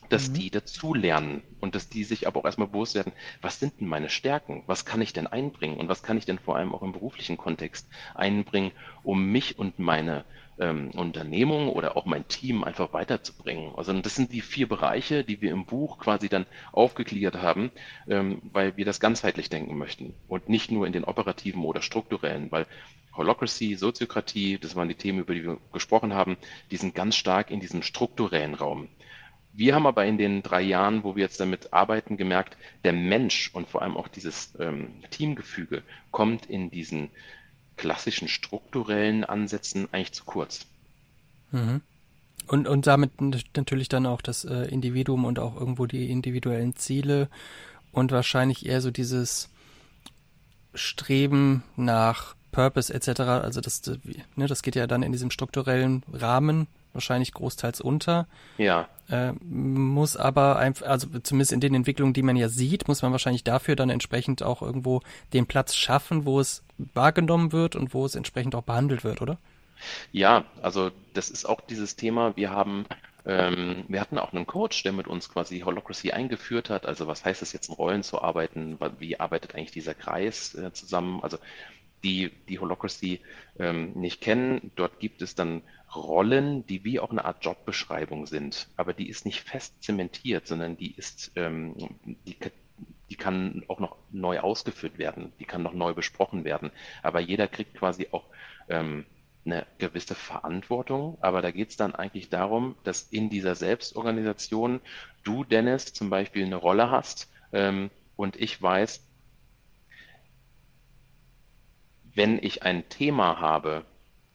dass mhm. die dazulernen und dass die sich aber auch erstmal bewusst werden, was sind denn meine Stärken? Was kann ich denn einbringen? Und was kann ich denn vor allem auch im beruflichen Kontext einbringen, um mich und meine ähm, Unternehmung oder auch mein Team einfach weiterzubringen. Also das sind die vier Bereiche, die wir im Buch quasi dann aufgeklärt haben, ähm, weil wir das ganzheitlich denken möchten und nicht nur in den operativen oder strukturellen, weil Holocracy, Soziokratie, das waren die Themen, über die wir gesprochen haben, die sind ganz stark in diesem strukturellen Raum. Wir haben aber in den drei Jahren, wo wir jetzt damit arbeiten, gemerkt, der Mensch und vor allem auch dieses ähm, Teamgefüge kommt in diesen klassischen strukturellen Ansätzen eigentlich zu kurz. Mhm. Und, und damit natürlich dann auch das äh, Individuum und auch irgendwo die individuellen Ziele und wahrscheinlich eher so dieses Streben nach Purpose etc. Also das, ne, das geht ja dann in diesem strukturellen Rahmen wahrscheinlich großteils unter. Ja. Äh, muss aber einfach, also zumindest in den Entwicklungen, die man ja sieht, muss man wahrscheinlich dafür dann entsprechend auch irgendwo den Platz schaffen, wo es wahrgenommen wird und wo es entsprechend auch behandelt wird, oder? Ja, also das ist auch dieses Thema. Wir haben ähm, wir hatten auch einen Coach, der mit uns quasi Holocracy eingeführt hat. Also was heißt es jetzt in Rollen zu arbeiten? Wie arbeitet eigentlich dieser Kreis äh, zusammen? Also die, die Holocracy ähm, nicht kennen, dort gibt es dann Rollen, die wie auch eine Art Jobbeschreibung sind, aber die ist nicht fest zementiert, sondern die ist, ähm, die, die kann auch noch neu ausgeführt werden, die kann noch neu besprochen werden, aber jeder kriegt quasi auch ähm, eine gewisse Verantwortung, aber da geht es dann eigentlich darum, dass in dieser Selbstorganisation du, Dennis, zum Beispiel eine Rolle hast ähm, und ich weiß, wenn ich ein Thema habe,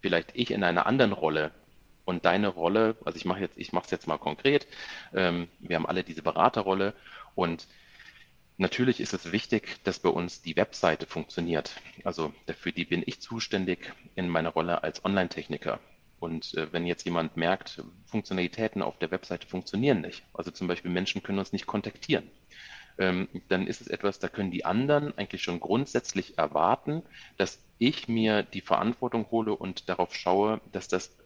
vielleicht ich in einer anderen Rolle und deine Rolle, also ich mache jetzt, ich mache es jetzt mal konkret, ähm, wir haben alle diese Beraterrolle und natürlich ist es wichtig, dass bei uns die Webseite funktioniert. Also für die bin ich zuständig in meiner Rolle als Online-Techniker. Und äh, wenn jetzt jemand merkt, Funktionalitäten auf der Webseite funktionieren nicht, also zum Beispiel Menschen können uns nicht kontaktieren, ähm, dann ist es etwas, da können die anderen eigentlich schon grundsätzlich erwarten, dass ich mir die Verantwortung hole und darauf schaue, dass das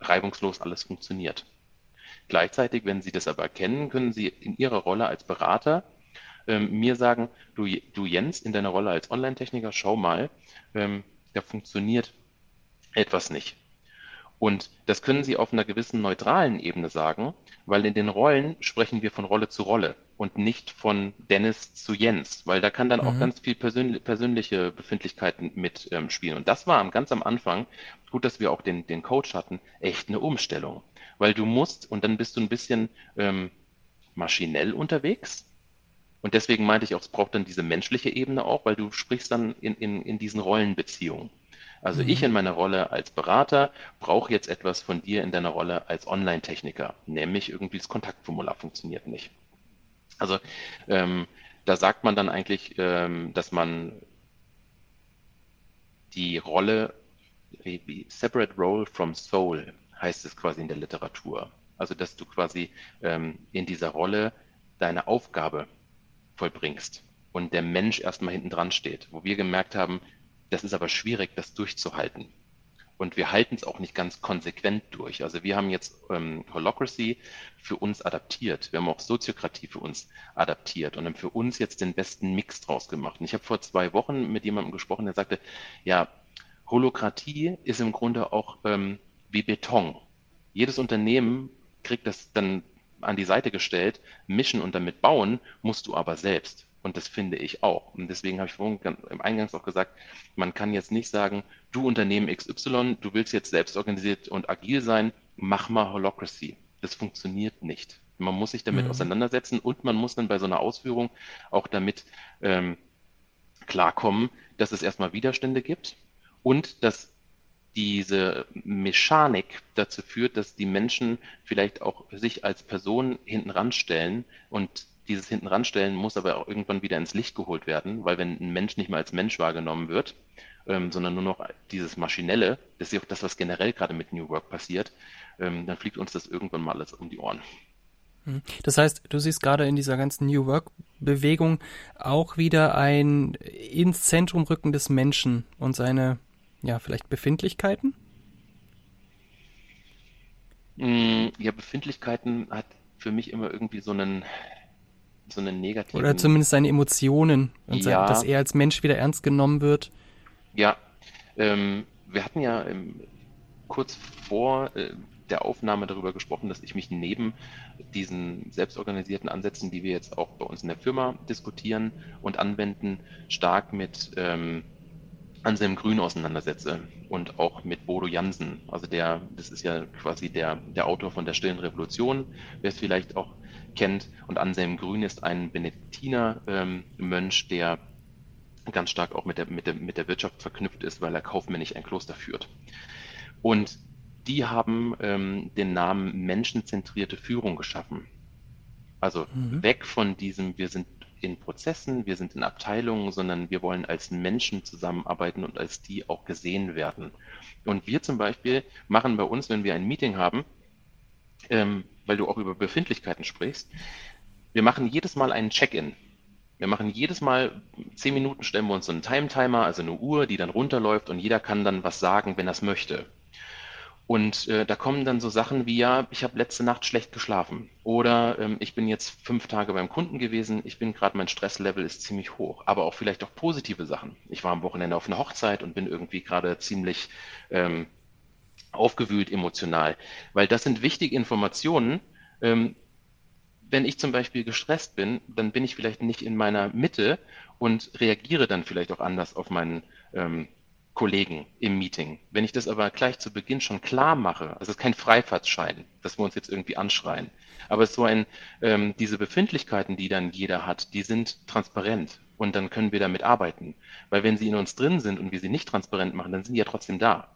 reibungslos alles funktioniert. Gleichzeitig, wenn Sie das aber kennen, können Sie in Ihrer Rolle als Berater ähm, mir sagen, du, du Jens, in deiner Rolle als Online-Techniker, schau mal, ähm, da funktioniert etwas nicht. Und das können Sie auf einer gewissen neutralen Ebene sagen, weil in den Rollen sprechen wir von Rolle zu Rolle und nicht von Dennis zu Jens, weil da kann dann mhm. auch ganz viel persönli persönliche Befindlichkeiten mitspielen. Ähm, und das war ganz am Anfang, gut, dass wir auch den, den Coach hatten, echt eine Umstellung. Weil du musst, und dann bist du ein bisschen ähm, maschinell unterwegs. Und deswegen meinte ich auch, es braucht dann diese menschliche Ebene auch, weil du sprichst dann in, in, in diesen Rollenbeziehungen. Also mhm. ich in meiner Rolle als Berater brauche jetzt etwas von dir in deiner Rolle als Online-Techniker, nämlich irgendwie das Kontaktformular funktioniert nicht. Also ähm, da sagt man dann eigentlich, ähm, dass man die Rolle, Separate Role from Soul heißt es quasi in der Literatur. Also dass du quasi ähm, in dieser Rolle deine Aufgabe vollbringst und der Mensch erstmal hinten dran steht. Wo wir gemerkt haben, das ist aber schwierig, das durchzuhalten. Und wir halten es auch nicht ganz konsequent durch. Also wir haben jetzt ähm, Holocracy für uns adaptiert. Wir haben auch Soziokratie für uns adaptiert und haben für uns jetzt den besten Mix draus gemacht. Und ich habe vor zwei Wochen mit jemandem gesprochen, der sagte, ja, Holokratie ist im Grunde auch ähm, wie Beton. Jedes Unternehmen kriegt das dann an die Seite gestellt, mischen und damit bauen, musst du aber selbst. Und das finde ich auch. Und deswegen habe ich vorhin im Eingangs auch gesagt, man kann jetzt nicht sagen, du Unternehmen XY, du willst jetzt selbst organisiert und agil sein, mach mal Holocracy. Das funktioniert nicht. Man muss sich damit mhm. auseinandersetzen und man muss dann bei so einer Ausführung auch damit ähm, klarkommen, dass es erstmal Widerstände gibt und dass diese Mechanik dazu führt, dass die Menschen vielleicht auch sich als Person hinten ranstellen und dieses hinten ranstellen muss aber auch irgendwann wieder ins Licht geholt werden, weil wenn ein Mensch nicht mehr als Mensch wahrgenommen wird, ähm, sondern nur noch dieses Maschinelle, das ist ja auch das, was generell gerade mit New Work passiert, ähm, dann fliegt uns das irgendwann mal alles um die Ohren. Hm. Das heißt, du siehst gerade in dieser ganzen New Work-Bewegung auch wieder ein ins Zentrum rücken des Menschen und seine, ja, vielleicht Befindlichkeiten? Hm, ja, Befindlichkeiten hat für mich immer irgendwie so einen, so eine negative. Oder zumindest seine Emotionen und ja, dass er als Mensch wieder ernst genommen wird. Ja, ähm, wir hatten ja ähm, kurz vor äh, der Aufnahme darüber gesprochen, dass ich mich neben diesen selbstorganisierten Ansätzen, die wir jetzt auch bei uns in der Firma diskutieren und anwenden, stark mit ähm, Anselm Grün auseinandersetze und auch mit Bodo Jansen. Also der, das ist ja quasi der, der Autor von der Stillen Revolution, wer es vielleicht auch kennt. Und Anselm Grün ist ein Benediktiner-Mönch, ähm, der ganz stark auch mit der, mit, der, mit der Wirtschaft verknüpft ist, weil er kaufmännisch ein Kloster führt. Und die haben ähm, den Namen menschenzentrierte Führung geschaffen. Also mhm. weg von diesem, wir sind in Prozessen, wir sind in Abteilungen, sondern wir wollen als Menschen zusammenarbeiten und als die auch gesehen werden. Und wir zum Beispiel machen bei uns, wenn wir ein Meeting haben, ähm, weil du auch über Befindlichkeiten sprichst, wir machen jedes Mal einen Check-in. Wir machen jedes Mal zehn Minuten stellen wir uns so einen Time-Timer, also eine Uhr, die dann runterläuft und jeder kann dann was sagen, wenn er es möchte. Und äh, da kommen dann so Sachen wie, ja, ich habe letzte Nacht schlecht geschlafen oder ähm, ich bin jetzt fünf Tage beim Kunden gewesen, ich bin gerade, mein Stresslevel ist ziemlich hoch, aber auch vielleicht auch positive Sachen. Ich war am Wochenende auf einer Hochzeit und bin irgendwie gerade ziemlich ähm, aufgewühlt emotional, weil das sind wichtige Informationen. Ähm, wenn ich zum Beispiel gestresst bin, dann bin ich vielleicht nicht in meiner Mitte und reagiere dann vielleicht auch anders auf meinen ähm, Kollegen im Meeting. Wenn ich das aber gleich zu Beginn schon klar mache, also es ist kein Freifahrtschein, dass wir uns jetzt irgendwie anschreien, aber so ein, ähm, diese Befindlichkeiten, die dann jeder hat, die sind transparent und dann können wir damit arbeiten. Weil wenn sie in uns drin sind und wir sie nicht transparent machen, dann sind die ja trotzdem da.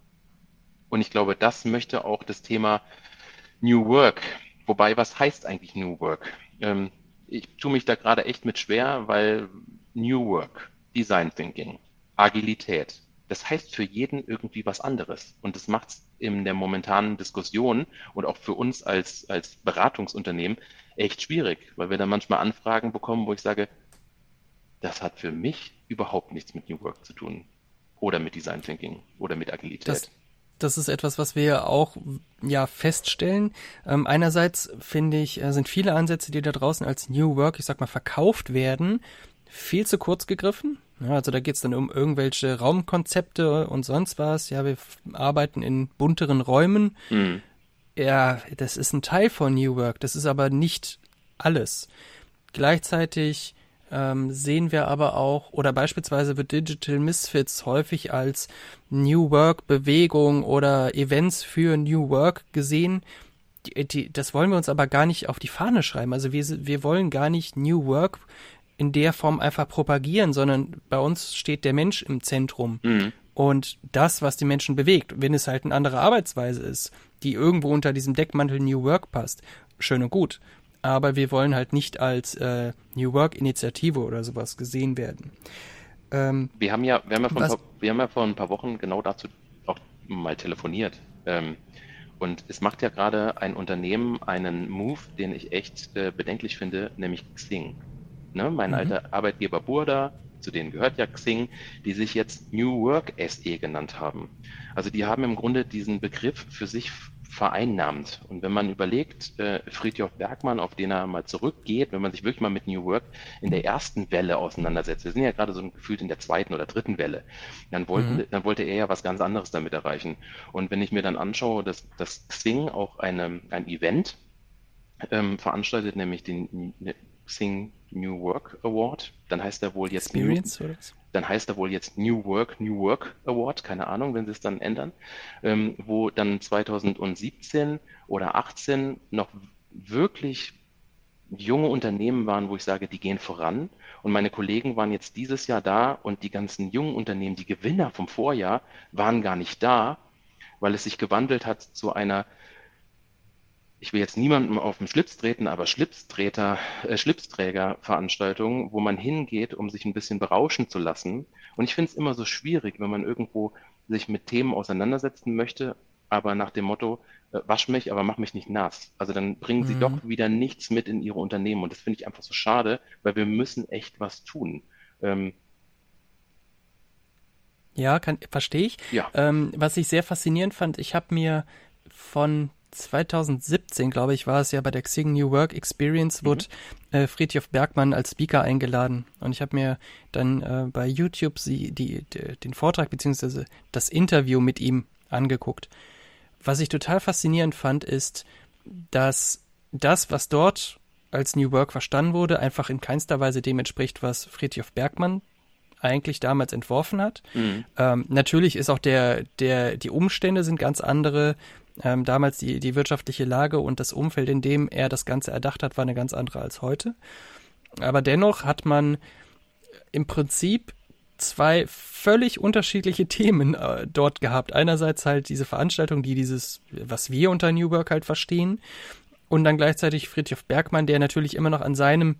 Und ich glaube, das möchte auch das Thema New Work. Wobei, was heißt eigentlich New Work? Ähm, ich tue mich da gerade echt mit schwer, weil New Work, Design Thinking, Agilität, das heißt für jeden irgendwie was anderes. Und das macht es in der momentanen Diskussion und auch für uns als, als Beratungsunternehmen echt schwierig, weil wir dann manchmal Anfragen bekommen, wo ich sage, das hat für mich überhaupt nichts mit New Work zu tun. Oder mit Design Thinking oder mit Agilität. Das, das ist etwas, was wir auch ja feststellen. Ähm, einerseits finde ich, äh, sind viele Ansätze, die da draußen als New Work, ich sag mal, verkauft werden, viel zu kurz gegriffen. Ja, also da geht es dann um irgendwelche Raumkonzepte und sonst was. Ja, wir arbeiten in bunteren Räumen. Mhm. Ja, das ist ein Teil von New Work, das ist aber nicht alles. Gleichzeitig ähm, sehen wir aber auch, oder beispielsweise wird Digital Misfits häufig als New Work Bewegung oder Events für New Work gesehen. Die, die, das wollen wir uns aber gar nicht auf die Fahne schreiben. Also wir, wir wollen gar nicht New Work in der Form einfach propagieren, sondern bei uns steht der Mensch im Zentrum. Mhm. Und das, was die Menschen bewegt, wenn es halt eine andere Arbeitsweise ist, die irgendwo unter diesem Deckmantel New Work passt, schön und gut aber wir wollen halt nicht als äh, New Work-Initiative oder sowas gesehen werden. Ähm, wir, haben ja, wir, haben ja vor paar, wir haben ja vor ein paar Wochen genau dazu auch mal telefoniert. Ähm, und es macht ja gerade ein Unternehmen einen Move, den ich echt äh, bedenklich finde, nämlich Xing. Ne? Mein mhm. alter Arbeitgeber Burda, zu denen gehört ja Xing, die sich jetzt New Work SE genannt haben. Also die haben im Grunde diesen Begriff für sich vereinnahmt. Und wenn man überlegt, äh, Friedhof Bergmann, auf den er mal zurückgeht, wenn man sich wirklich mal mit New Work in der ersten Welle auseinandersetzt, wir sind ja gerade so gefühlt in der zweiten oder dritten Welle, dann, wollten, mhm. dann wollte er ja was ganz anderes damit erreichen. Und wenn ich mir dann anschaue, dass, dass Xing auch eine, ein Event ähm, veranstaltet, nämlich den Xing New Work Award, dann heißt er wohl jetzt Experience, New, dann heißt er wohl jetzt New Work, New Work Award, keine Ahnung, wenn sie es dann ändern, ähm, wo dann 2017 oder 18 noch wirklich junge Unternehmen waren, wo ich sage, die gehen voran. Und meine Kollegen waren jetzt dieses Jahr da und die ganzen jungen Unternehmen, die Gewinner vom Vorjahr, waren gar nicht da, weil es sich gewandelt hat zu einer ich will jetzt niemandem auf den Schlips treten, aber Schlipstreter, äh, Schlipsträger-Veranstaltungen, wo man hingeht, um sich ein bisschen berauschen zu lassen. Und ich finde es immer so schwierig, wenn man irgendwo sich mit Themen auseinandersetzen möchte, aber nach dem Motto, äh, wasch mich, aber mach mich nicht nass. Also dann bringen sie mhm. doch wieder nichts mit in ihre Unternehmen. Und das finde ich einfach so schade, weil wir müssen echt was tun. Ähm, ja, verstehe ich. Ja. Ähm, was ich sehr faszinierend fand, ich habe mir von 2017, glaube ich, war es ja bei der Xing New Work Experience, wurde mhm. äh, Friedhof Bergmann als Speaker eingeladen. Und ich habe mir dann äh, bei YouTube sie, die, die, den Vortrag bzw. das Interview mit ihm angeguckt. Was ich total faszinierend fand, ist, dass das, was dort als New Work verstanden wurde, einfach in keinster Weise dem entspricht, was Friedhof Bergmann eigentlich damals entworfen hat. Mhm. Ähm, natürlich ist auch der, der, die Umstände sind ganz andere ähm, damals die, die wirtschaftliche Lage und das Umfeld, in dem er das Ganze erdacht hat, war eine ganz andere als heute. Aber dennoch hat man im Prinzip zwei völlig unterschiedliche Themen äh, dort gehabt. Einerseits halt diese Veranstaltung, die dieses, was wir unter New Work halt verstehen, und dann gleichzeitig Friedrich Bergmann, der natürlich immer noch an seinem,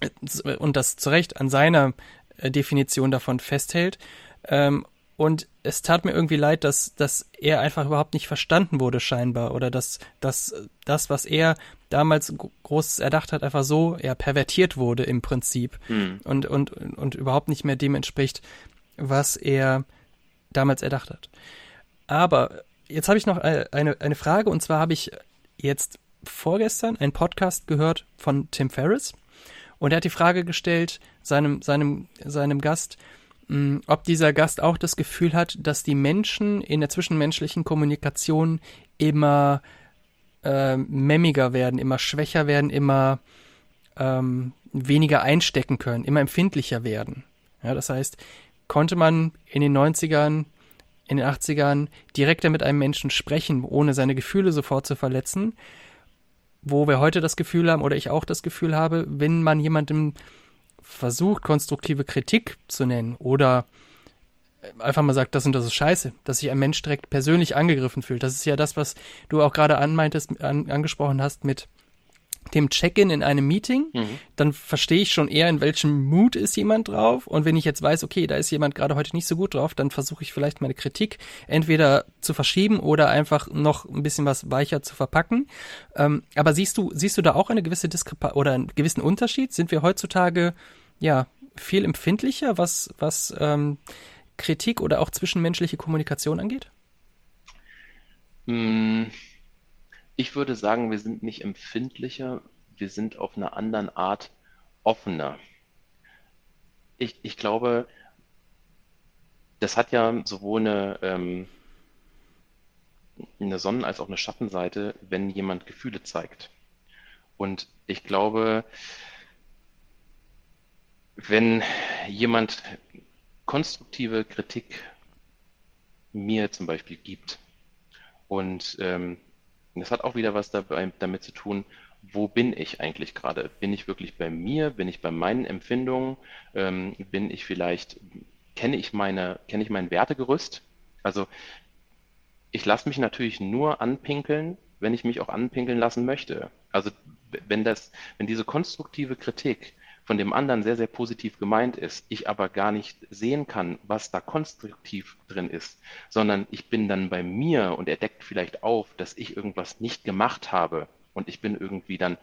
äh, und das zu Recht, an seiner äh, Definition davon festhält. Ähm, und es tat mir irgendwie leid, dass, dass er einfach überhaupt nicht verstanden wurde, scheinbar. Oder dass, dass das, was er damals groß erdacht hat, einfach so ja, pervertiert wurde im Prinzip. Mhm. Und, und, und überhaupt nicht mehr dem entspricht, was er damals erdacht hat. Aber jetzt habe ich noch eine, eine Frage, und zwar habe ich jetzt vorgestern einen Podcast gehört von Tim Ferriss. Und er hat die Frage gestellt, seinem, seinem, seinem Gast, ob dieser Gast auch das Gefühl hat, dass die Menschen in der zwischenmenschlichen Kommunikation immer äh, memmiger werden, immer schwächer werden, immer ähm, weniger einstecken können, immer empfindlicher werden. Ja, das heißt, konnte man in den 90ern, in den 80ern direkter mit einem Menschen sprechen, ohne seine Gefühle sofort zu verletzen, wo wir heute das Gefühl haben, oder ich auch das Gefühl habe, wenn man jemandem versucht, konstruktive Kritik zu nennen oder einfach mal sagt, das und das ist scheiße, dass sich ein Mensch direkt persönlich angegriffen fühlt. Das ist ja das, was du auch gerade anmeintest, an, angesprochen hast mit dem Check-in in einem Meeting, mhm. dann verstehe ich schon eher, in welchem Mut ist jemand drauf. Und wenn ich jetzt weiß, okay, da ist jemand gerade heute nicht so gut drauf, dann versuche ich vielleicht meine Kritik entweder zu verschieben oder einfach noch ein bisschen was weicher zu verpacken. Ähm, aber siehst du, siehst du da auch eine gewisse Diskrepanz oder einen gewissen Unterschied? Sind wir heutzutage ja viel empfindlicher, was, was ähm, Kritik oder auch zwischenmenschliche Kommunikation angeht? Mm. Ich würde sagen, wir sind nicht empfindlicher, wir sind auf einer anderen Art offener. ich, ich glaube, das hat ja sowohl eine, ähm, eine Sonnen- als auch eine Schattenseite, wenn jemand Gefühle zeigt. Und ich glaube, wenn jemand konstruktive Kritik mir zum Beispiel gibt und ähm, das hat auch wieder was dabei, damit zu tun, wo bin ich eigentlich gerade? Bin ich wirklich bei mir? Bin ich bei meinen Empfindungen? Ähm, bin ich vielleicht, kenne ich meine, kenne ich mein Wertegerüst? Also ich lasse mich natürlich nur anpinkeln, wenn ich mich auch anpinkeln lassen möchte. Also wenn das, wenn diese konstruktive Kritik von dem anderen sehr, sehr positiv gemeint ist, ich aber gar nicht sehen kann, was da konstruktiv drin ist, sondern ich bin dann bei mir und er deckt vielleicht auf, dass ich irgendwas nicht gemacht habe und ich bin irgendwie dann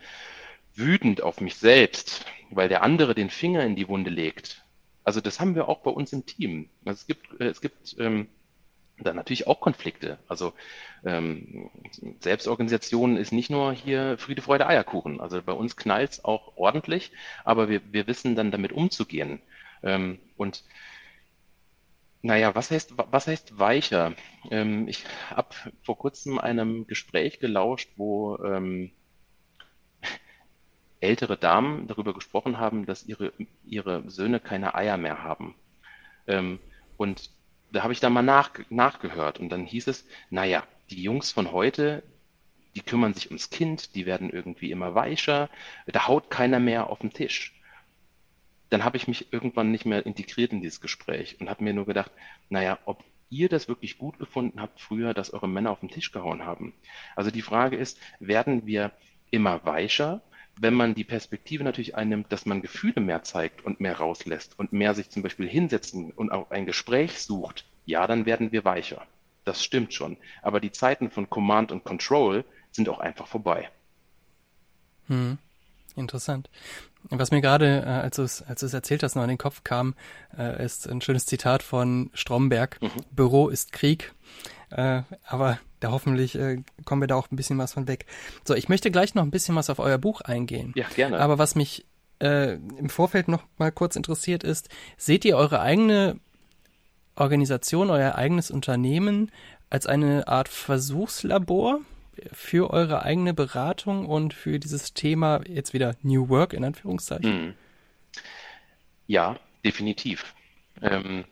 wütend auf mich selbst, weil der andere den Finger in die Wunde legt. Also das haben wir auch bei uns im Team. Also es gibt, äh, es gibt ähm, dann natürlich auch Konflikte. Also ähm, Selbstorganisation ist nicht nur hier Friede, Freude, Eierkuchen. Also bei uns knallt's auch ordentlich, aber wir, wir wissen dann damit umzugehen. Ähm, und naja, was heißt, was heißt weicher? Ähm, ich habe vor kurzem einem Gespräch gelauscht, wo ähm, ältere Damen darüber gesprochen haben, dass ihre, ihre Söhne keine Eier mehr haben. Ähm, und da habe ich dann mal nach, nachgehört und dann hieß es, naja, die Jungs von heute, die kümmern sich ums Kind, die werden irgendwie immer weicher, da haut keiner mehr auf den Tisch. Dann habe ich mich irgendwann nicht mehr integriert in dieses Gespräch und habe mir nur gedacht, naja, ob ihr das wirklich gut gefunden habt früher, dass eure Männer auf den Tisch gehauen haben. Also die Frage ist, werden wir immer weicher wenn man die Perspektive natürlich einnimmt, dass man Gefühle mehr zeigt und mehr rauslässt und mehr sich zum Beispiel hinsetzen und auch ein Gespräch sucht, ja, dann werden wir weicher. Das stimmt schon. Aber die Zeiten von Command und Control sind auch einfach vorbei. Hm. Interessant. Was mir gerade, äh, als du es als erzählt hast, noch in den Kopf kam, äh, ist ein schönes Zitat von Stromberg. Mhm. Büro ist Krieg. Äh, aber da hoffentlich äh, kommen wir da auch ein bisschen was von weg. So, ich möchte gleich noch ein bisschen was auf euer Buch eingehen. Ja, gerne. Aber was mich äh, im Vorfeld noch mal kurz interessiert ist, seht ihr eure eigene Organisation, euer eigenes Unternehmen als eine Art Versuchslabor für eure eigene Beratung und für dieses Thema jetzt wieder New Work in Anführungszeichen? Hm. Ja, definitiv. Ähm,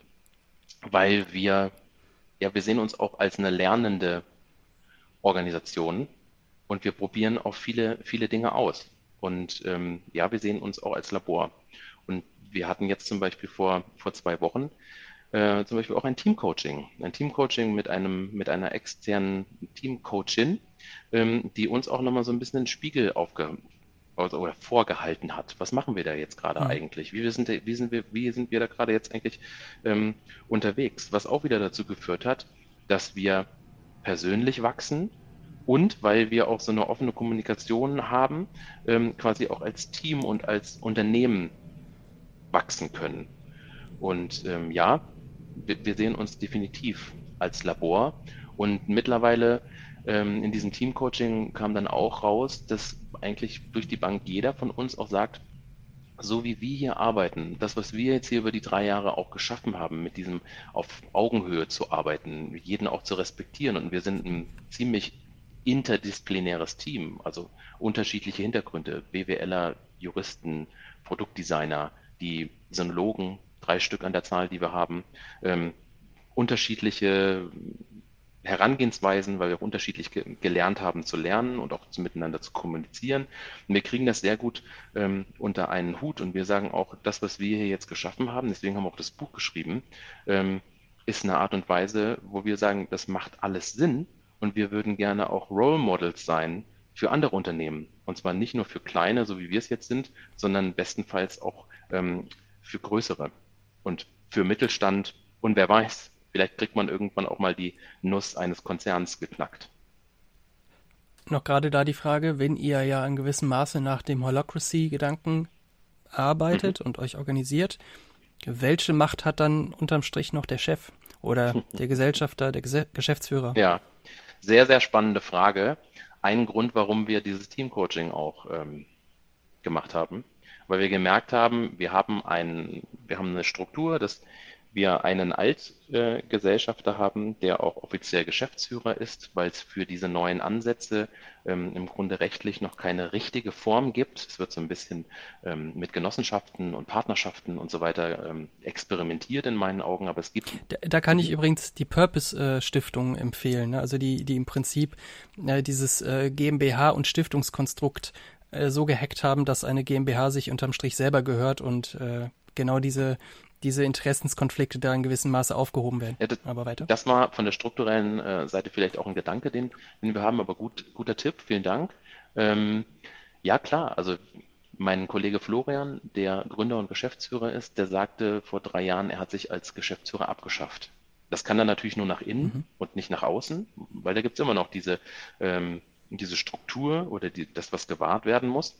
weil wir ja, wir sehen uns auch als eine lernende Organisation und wir probieren auch viele, viele Dinge aus. Und ähm, ja, wir sehen uns auch als Labor. Und wir hatten jetzt zum Beispiel vor, vor zwei Wochen äh, zum Beispiel auch ein Teamcoaching. Ein Teamcoaching mit einem, mit einer externen Teamcoachin, ähm, die uns auch nochmal so ein bisschen den Spiegel aufge, also, oder vorgehalten hat. Was machen wir da jetzt gerade mhm. eigentlich? Wie sind, wie, sind wir, wie sind wir da gerade jetzt eigentlich ähm, unterwegs? Was auch wieder dazu geführt hat, dass wir persönlich wachsen und weil wir auch so eine offene Kommunikation haben, ähm, quasi auch als Team und als Unternehmen wachsen können. Und ähm, ja, wir, sehen uns definitiv als Labor und mittlerweile ähm, in diesem Teamcoaching kam dann auch raus, dass eigentlich durch die Bank jeder von uns auch sagt, so wie wir hier arbeiten, das, was wir jetzt hier über die drei Jahre auch geschaffen haben, mit diesem auf Augenhöhe zu arbeiten, jeden auch zu respektieren. Und wir sind ein ziemlich interdisziplinäres Team, also unterschiedliche Hintergründe, BWLer, Juristen, Produktdesigner, die Sonologen, drei Stück an der Zahl, die wir haben, ähm, unterschiedliche Herangehensweisen, weil wir auch unterschiedlich ge gelernt haben zu lernen und auch zu, miteinander zu kommunizieren. Und wir kriegen das sehr gut ähm, unter einen Hut und wir sagen auch, das, was wir hier jetzt geschaffen haben, deswegen haben wir auch das Buch geschrieben, ähm, ist eine Art und Weise, wo wir sagen, das macht alles Sinn und wir würden gerne auch Role Models sein für andere Unternehmen. Und zwar nicht nur für kleine, so wie wir es jetzt sind, sondern bestenfalls auch ähm, für größere und für Mittelstand und wer weiß, vielleicht kriegt man irgendwann auch mal die Nuss eines Konzerns geknackt. Noch gerade da die Frage, wenn ihr ja in gewissem Maße nach dem Holacracy-Gedanken arbeitet mhm. und euch organisiert, welche Macht hat dann unterm Strich noch der Chef oder der Gesellschafter, der Ges Geschäftsführer? Ja, sehr, sehr spannende Frage. Ein Grund, warum wir dieses Teamcoaching auch ähm, gemacht haben. weil wir gemerkt haben, wir haben, ein, wir haben eine Struktur, dass wir einen Altgesellschafter haben, der auch offiziell Geschäftsführer ist, weil es für diese neuen Ansätze ähm, im Grunde rechtlich noch keine richtige Form gibt. Es wird so ein bisschen ähm, mit Genossenschaften und Partnerschaften und so weiter ähm, experimentiert in meinen Augen, aber es gibt. Da, da kann ich übrigens die Purpose-Stiftung äh, empfehlen, ne? also die, die im Prinzip äh, dieses äh, GmbH- und Stiftungskonstrukt äh, so gehackt haben, dass eine GmbH sich unterm Strich selber gehört und äh, genau diese diese Interessenskonflikte da in gewissem Maße aufgehoben werden. Ja, das, aber weiter. Das war von der strukturellen äh, Seite vielleicht auch ein Gedanke, den, den wir haben, aber gut, guter Tipp, vielen Dank. Ähm, ja, klar, also mein Kollege Florian, der Gründer und Geschäftsführer ist, der sagte vor drei Jahren, er hat sich als Geschäftsführer abgeschafft. Das kann dann natürlich nur nach innen mhm. und nicht nach außen, weil da gibt es immer noch diese, ähm, diese Struktur oder die, das, was gewahrt werden muss.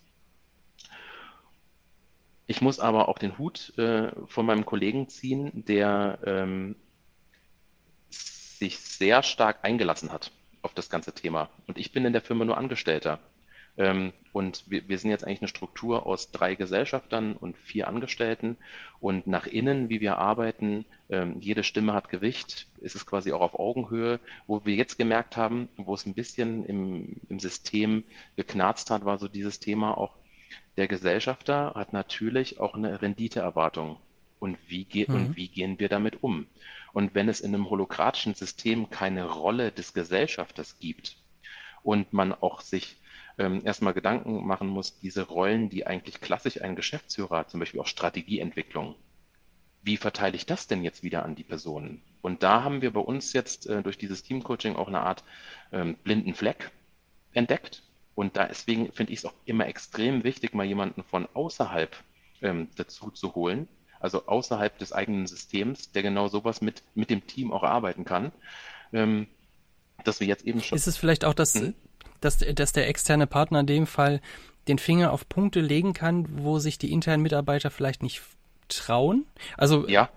Ich muss aber auch den Hut äh, von meinem Kollegen ziehen, der ähm, sich sehr stark eingelassen hat auf das ganze Thema. Und ich bin in der Firma nur Angestellter. Ähm, und wir, wir sind jetzt eigentlich eine Struktur aus drei Gesellschaftern und vier Angestellten. Und nach innen, wie wir arbeiten, ähm, jede Stimme hat Gewicht, ist es quasi auch auf Augenhöhe. Wo wir jetzt gemerkt haben, wo es ein bisschen im, im System geknarzt hat, war so dieses Thema auch, der Gesellschafter hat natürlich auch eine Renditeerwartung. Und wie, mhm. und wie gehen wir damit um? Und wenn es in einem holokratischen System keine Rolle des Gesellschafters gibt und man auch sich ähm, erstmal Gedanken machen muss, diese Rollen, die eigentlich klassisch ein Geschäftsführer hat, zum Beispiel auch Strategieentwicklung, wie verteile ich das denn jetzt wieder an die Personen? Und da haben wir bei uns jetzt äh, durch dieses Teamcoaching auch eine Art ähm, blinden Fleck entdeckt, und da deswegen finde ich es auch immer extrem wichtig, mal jemanden von außerhalb ähm, dazu zu holen, also außerhalb des eigenen Systems, der genau sowas mit, mit dem Team auch arbeiten kann. Ähm, dass wir jetzt eben schon. Ist es vielleicht auch, dass, hm? dass, dass der externe Partner in dem Fall den Finger auf Punkte legen kann, wo sich die internen Mitarbeiter vielleicht nicht trauen? Also ja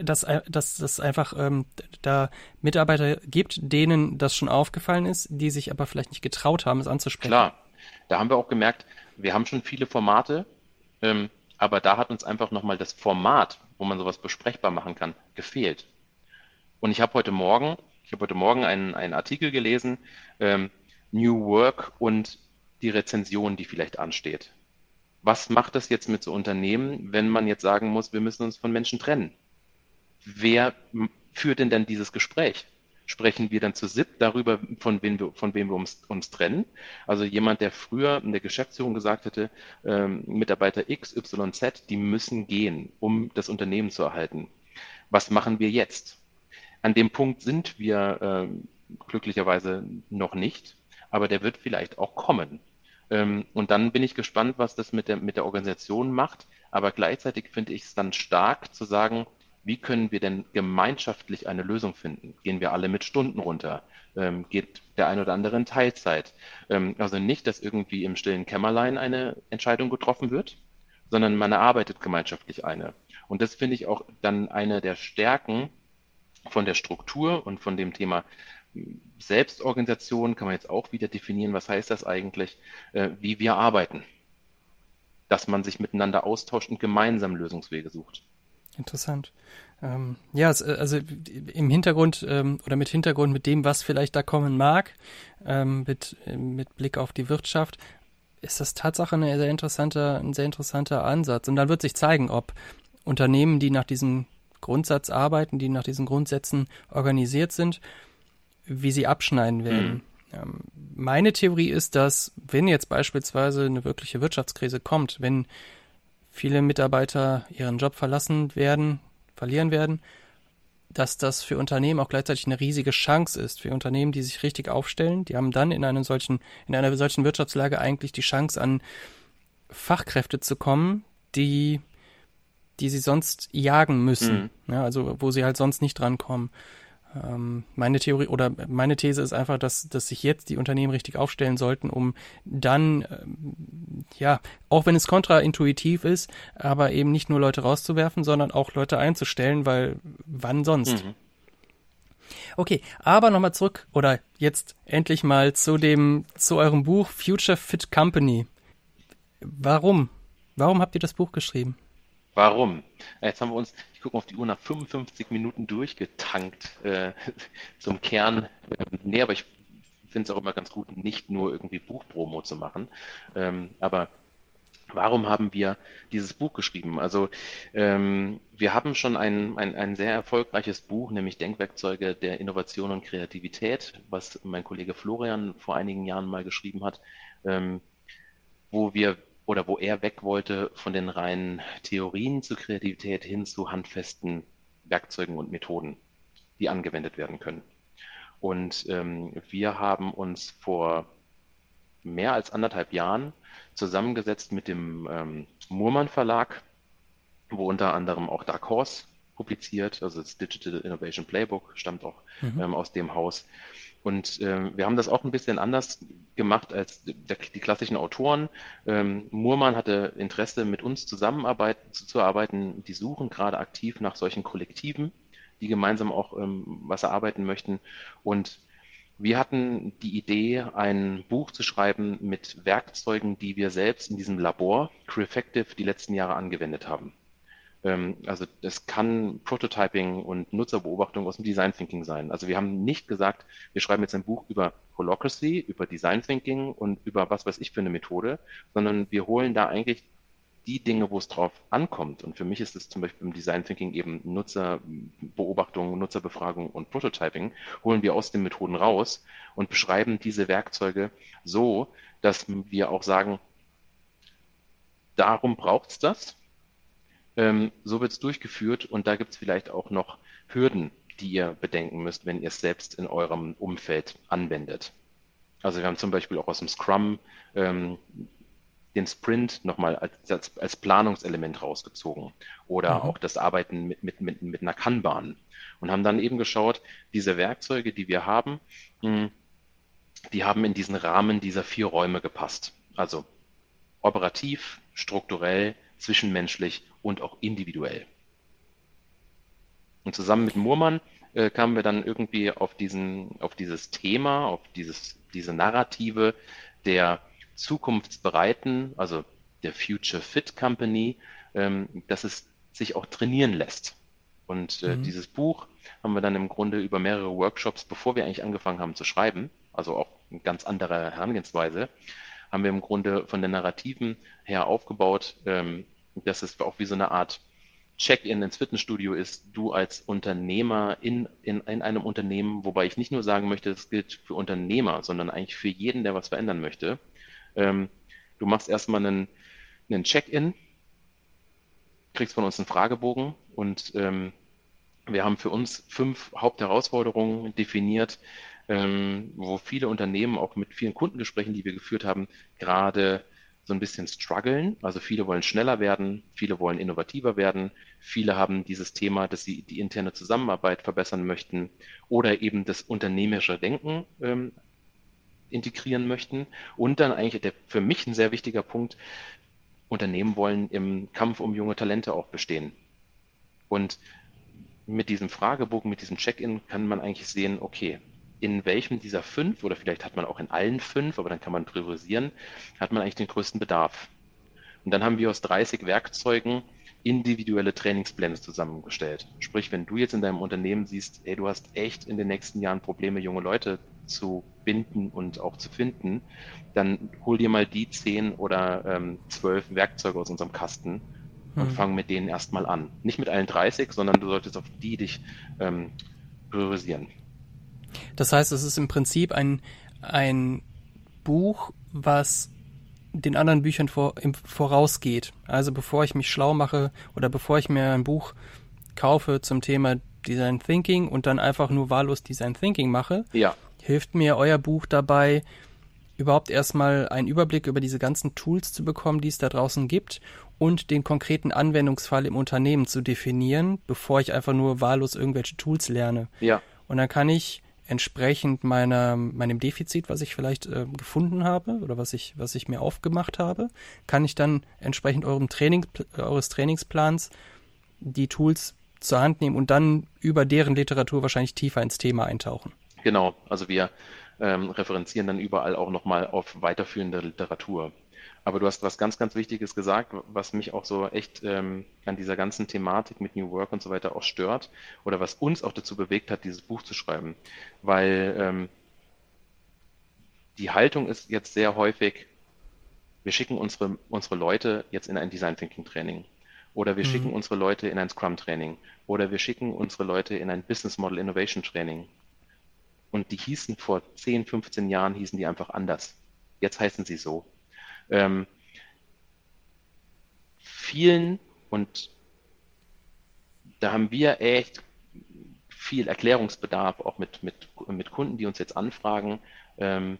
dass, äh, dass das einfach ähm, da Mitarbeiter gibt, denen das schon aufgefallen ist, die sich aber vielleicht nicht getraut haben, es anzusprechen. Klar, da haben wir auch gemerkt, wir haben schon viele Formate, ähm, aber da hat uns einfach nochmal das Format, wo man sowas besprechbar machen kann, gefehlt. Und ich habe heute Morgen, ich habe heute Morgen einen, einen Artikel gelesen, ähm, New Work und die Rezension, die vielleicht ansteht. Was macht das jetzt mit so Unternehmen, wenn man jetzt sagen muss, wir müssen uns von Menschen trennen? Wer führt denn dann dieses Gespräch? Sprechen wir dann zu SIP darüber, von wem wir, von wem wir uns, uns trennen? Also jemand, der früher in der Geschäftsführung gesagt hätte, ähm, Mitarbeiter X, Y, Z, die müssen gehen, um das Unternehmen zu erhalten. Was machen wir jetzt? An dem Punkt sind wir äh, glücklicherweise noch nicht, aber der wird vielleicht auch kommen. Ähm, und dann bin ich gespannt, was das mit der, mit der Organisation macht. Aber gleichzeitig finde ich es dann stark zu sagen, wie können wir denn gemeinschaftlich eine Lösung finden? Gehen wir alle mit Stunden runter? Ähm, geht der ein oder andere in Teilzeit? Ähm, also nicht, dass irgendwie im stillen Kämmerlein eine Entscheidung getroffen wird, sondern man erarbeitet gemeinschaftlich eine. Und das finde ich auch dann eine der Stärken von der Struktur und von dem Thema Selbstorganisation kann man jetzt auch wieder definieren, was heißt das eigentlich, äh, wie wir arbeiten. Dass man sich miteinander austauscht und gemeinsam Lösungswege sucht. Interessant. Ähm, ja, äh, also im Hintergrund ähm, oder mit Hintergrund mit dem, was vielleicht da kommen mag, ähm, mit, mit Blick auf die Wirtschaft, ist das Tatsache eine sehr interessanter, ein sehr interessanter Ansatz. Und dann wird sich zeigen, ob Unternehmen, die nach diesem Grundsatz arbeiten, die nach diesen Grundsätzen organisiert sind, wie sie abschneiden werden. Mhm. meine Theorie ist, dass wenn jetzt beispielsweise eine wirkliche Wirtschaftskrise kommt, wenn viele Mitarbeiter ihren Job verlassen werden, verlieren werden, dass das für Unternehmen auch gleichzeitig eine riesige Chance ist. Für Unternehmen, die sich richtig aufstellen, die haben dann in einem solchen, in einer solchen Wirtschaftslage eigentlich die Chance, an Fachkräfte zu kommen, die, die sie sonst jagen müssen. Mhm. Ja, also wo sie halt sonst nicht drankommen. Ähm, meine Theorie oder meine These ist einfach, dass, dass sich jetzt die Unternehmen richtig aufstellen sollten, um dann, ähm, ja, auch wenn es kontraintuitiv ist, aber eben nicht nur Leute rauszuwerfen, sondern auch Leute einzustellen, weil wann sonst? Mhm. Okay, aber nochmal zurück oder jetzt endlich mal zu dem, zu eurem Buch Future Fit Company. Warum? Warum habt ihr das Buch geschrieben? Warum? Jetzt haben wir uns, ich gucke auf die Uhr, nach 55 Minuten durchgetankt äh, zum Kern. Ähm, nee, aber ich finde es auch immer ganz gut, nicht nur irgendwie Buchpromo zu machen. Ähm, aber warum haben wir dieses Buch geschrieben? Also ähm, wir haben schon ein, ein, ein sehr erfolgreiches Buch, nämlich Denkwerkzeuge der Innovation und Kreativität, was mein Kollege Florian vor einigen Jahren mal geschrieben hat, ähm, wo wir oder wo er weg wollte von den reinen Theorien zur Kreativität hin zu handfesten Werkzeugen und Methoden, die angewendet werden können. Und ähm, wir haben uns vor mehr als anderthalb Jahren zusammengesetzt mit dem ähm, Murmann Verlag, wo unter anderem auch Dark Horse publiziert, also das Digital Innovation Playbook stammt auch mhm. ähm, aus dem Haus. Und ähm, wir haben das auch ein bisschen anders gemacht als der, die klassischen Autoren. Ähm, Murmann hatte Interesse, mit uns zusammenarbeiten, zu, zu arbeiten. Die suchen gerade aktiv nach solchen Kollektiven, die gemeinsam auch ähm, was erarbeiten möchten. Und wir hatten die Idee, ein Buch zu schreiben mit Werkzeugen, die wir selbst in diesem Labor, Crefective, die letzten Jahre angewendet haben. Ähm, also das kann Prototyping und Nutzerbeobachtung aus dem Design Thinking sein. Also wir haben nicht gesagt, wir schreiben jetzt ein Buch über Holacracy, über Design Thinking und über was weiß ich für eine Methode, sondern wir holen da eigentlich die Dinge, wo es drauf ankommt. Und für mich ist es zum Beispiel im Design Thinking eben Nutzerbeobachtung, Nutzerbefragung und Prototyping, holen wir aus den Methoden raus und beschreiben diese Werkzeuge so, dass wir auch sagen, darum braucht es das ähm, so wird es durchgeführt und da gibt es vielleicht auch noch Hürden, die ihr bedenken müsst, wenn ihr es selbst in eurem Umfeld anwendet. Also wir haben zum Beispiel auch aus dem Scrum ähm, den Sprint nochmal als, als, als Planungselement rausgezogen oder mhm. auch das Arbeiten mit, mit, mit, mit einer Kanban und haben dann eben geschaut, diese Werkzeuge, die wir haben, mh, hm, die haben in diesen Rahmen dieser vier Räume gepasst. Also operativ, strukturell, zwischenmenschlich und auch individuell. Und zusammen mit Murmann äh, kamen wir dann irgendwie auf diesen, auf dieses Thema, auf dieses, diese Narrative der zukunftsbereiten, also der Future Fit Company, ähm, dass es sich auch trainieren lässt. Und äh, mhm. dieses Buch haben wir dann im Grunde über mehrere Workshops, bevor wir eigentlich angefangen haben zu schreiben, also auch eine ganz andere Herangehensweise, haben wir im Grunde von den Narrativen her aufgebaut, ähm, dass es auch wie so eine Art Check-in ins Fitnessstudio ist, du als Unternehmer in, in, in einem Unternehmen, wobei ich nicht nur sagen möchte, das gilt für Unternehmer, sondern eigentlich für jeden, der was verändern möchte. Ähm, du machst erstmal einen, einen Check-in, kriegst von uns einen Fragebogen und ähm, wir haben für uns fünf Hauptherausforderungen definiert, ähm, wo viele Unternehmen auch mit vielen Kundengesprächen, die wir geführt haben, gerade so ein bisschen strugglen. Also viele wollen schneller werden, viele wollen innovativer werden, viele haben dieses Thema, dass sie die interne Zusammenarbeit verbessern möchten oder eben das unternehmerische Denken ähm, integrieren möchten. Und dann eigentlich der für mich ein sehr wichtiger Punkt, Unternehmen wollen im Kampf um junge Talente auch bestehen. Und mit diesem Fragebogen, mit diesem Check-in kann man eigentlich sehen, okay, in welchem dieser fünf, oder vielleicht hat man auch in allen fünf, aber dann kann man priorisieren, hat man eigentlich den größten Bedarf. Und dann haben wir aus 30 Werkzeugen individuelle Trainingspläne zusammengestellt. Sprich, wenn du jetzt in deinem Unternehmen siehst, ey, du hast echt in den nächsten Jahren Probleme, junge Leute zu binden und auch zu finden, dann hol dir mal die zehn oder ähm, zwölf Werkzeuge aus unserem Kasten und hm. fang mit denen erstmal an. Nicht mit allen 30, sondern du solltest auf die dich ähm, priorisieren. Das heißt, es ist im Prinzip ein, ein Buch, was den anderen Büchern vor, im, vorausgeht. Also bevor ich mich schlau mache oder bevor ich mir ein Buch kaufe zum Thema Design Thinking und dann einfach nur wahllos Design Thinking mache, ja. hilft mir euer Buch dabei, überhaupt erstmal einen Überblick über diese ganzen Tools zu bekommen, die es da draußen gibt und den konkreten Anwendungsfall im Unternehmen zu definieren, bevor ich einfach nur wahllos irgendwelche Tools lerne. Ja. Und dann kann ich entsprechend meiner, meinem Defizit, was ich vielleicht äh, gefunden habe oder was ich, was ich mir aufgemacht habe, kann ich dann entsprechend eurem Training, eures Trainingsplans die Tools zur Hand nehmen und dann über deren Literatur wahrscheinlich tiefer ins Thema eintauchen. Genau, also wir ähm, referenzieren dann überall auch nochmal auf weiterführende Literatur. Aber du hast was ganz, ganz Wichtiges gesagt, was mich auch so echt ähm, an dieser ganzen Thematik mit New Work und so weiter auch stört oder was uns auch dazu bewegt hat, dieses Buch zu schreiben. Weil ähm, die Haltung ist jetzt sehr häufig, wir schicken unsere, unsere Leute jetzt in ein Design Thinking Training oder wir mhm. schicken unsere Leute in ein Scrum Training oder wir schicken unsere Leute in ein Business Model Innovation Training. Und die hießen vor 10, 15 Jahren, hießen die einfach anders. Jetzt heißen sie so. Ähm, vielen, und da haben wir echt viel Erklärungsbedarf, auch mit, mit, mit Kunden, die uns jetzt anfragen, ähm,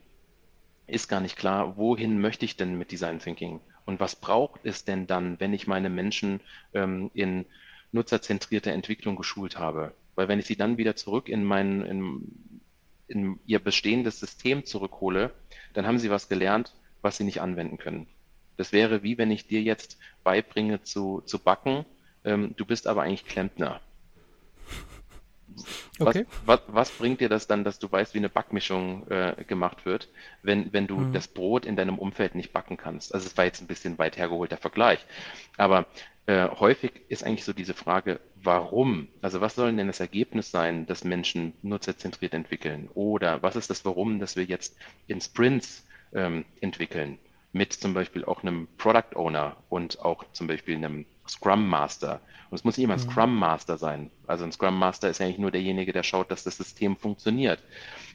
ist gar nicht klar, wohin möchte ich denn mit Design Thinking? Und was braucht es denn dann, wenn ich meine Menschen ähm, in nutzerzentrierte Entwicklung geschult habe? Weil wenn ich sie dann wieder zurück in mein, in, in ihr bestehendes System zurückhole, dann haben sie was gelernt, was sie nicht anwenden können. Das wäre wie wenn ich dir jetzt beibringe zu, zu backen, ähm, du bist aber eigentlich Klempner. Okay. Was, was, was, bringt dir das dann, dass du weißt, wie eine Backmischung äh, gemacht wird, wenn, wenn du mhm. das Brot in deinem Umfeld nicht backen kannst? Also es war jetzt ein bisschen weit hergeholter Vergleich. Aber äh, häufig ist eigentlich so diese Frage, warum? Also was soll denn das Ergebnis sein, dass Menschen nutzerzentriert entwickeln? Oder was ist das Warum, dass wir jetzt in Sprints ähm, entwickeln? Mit zum Beispiel auch einem Product Owner und auch zum Beispiel einem Scrum Master. Und es muss nicht immer ein mhm. Scrum Master sein. Also ein Scrum Master ist eigentlich nur derjenige, der schaut, dass das System funktioniert.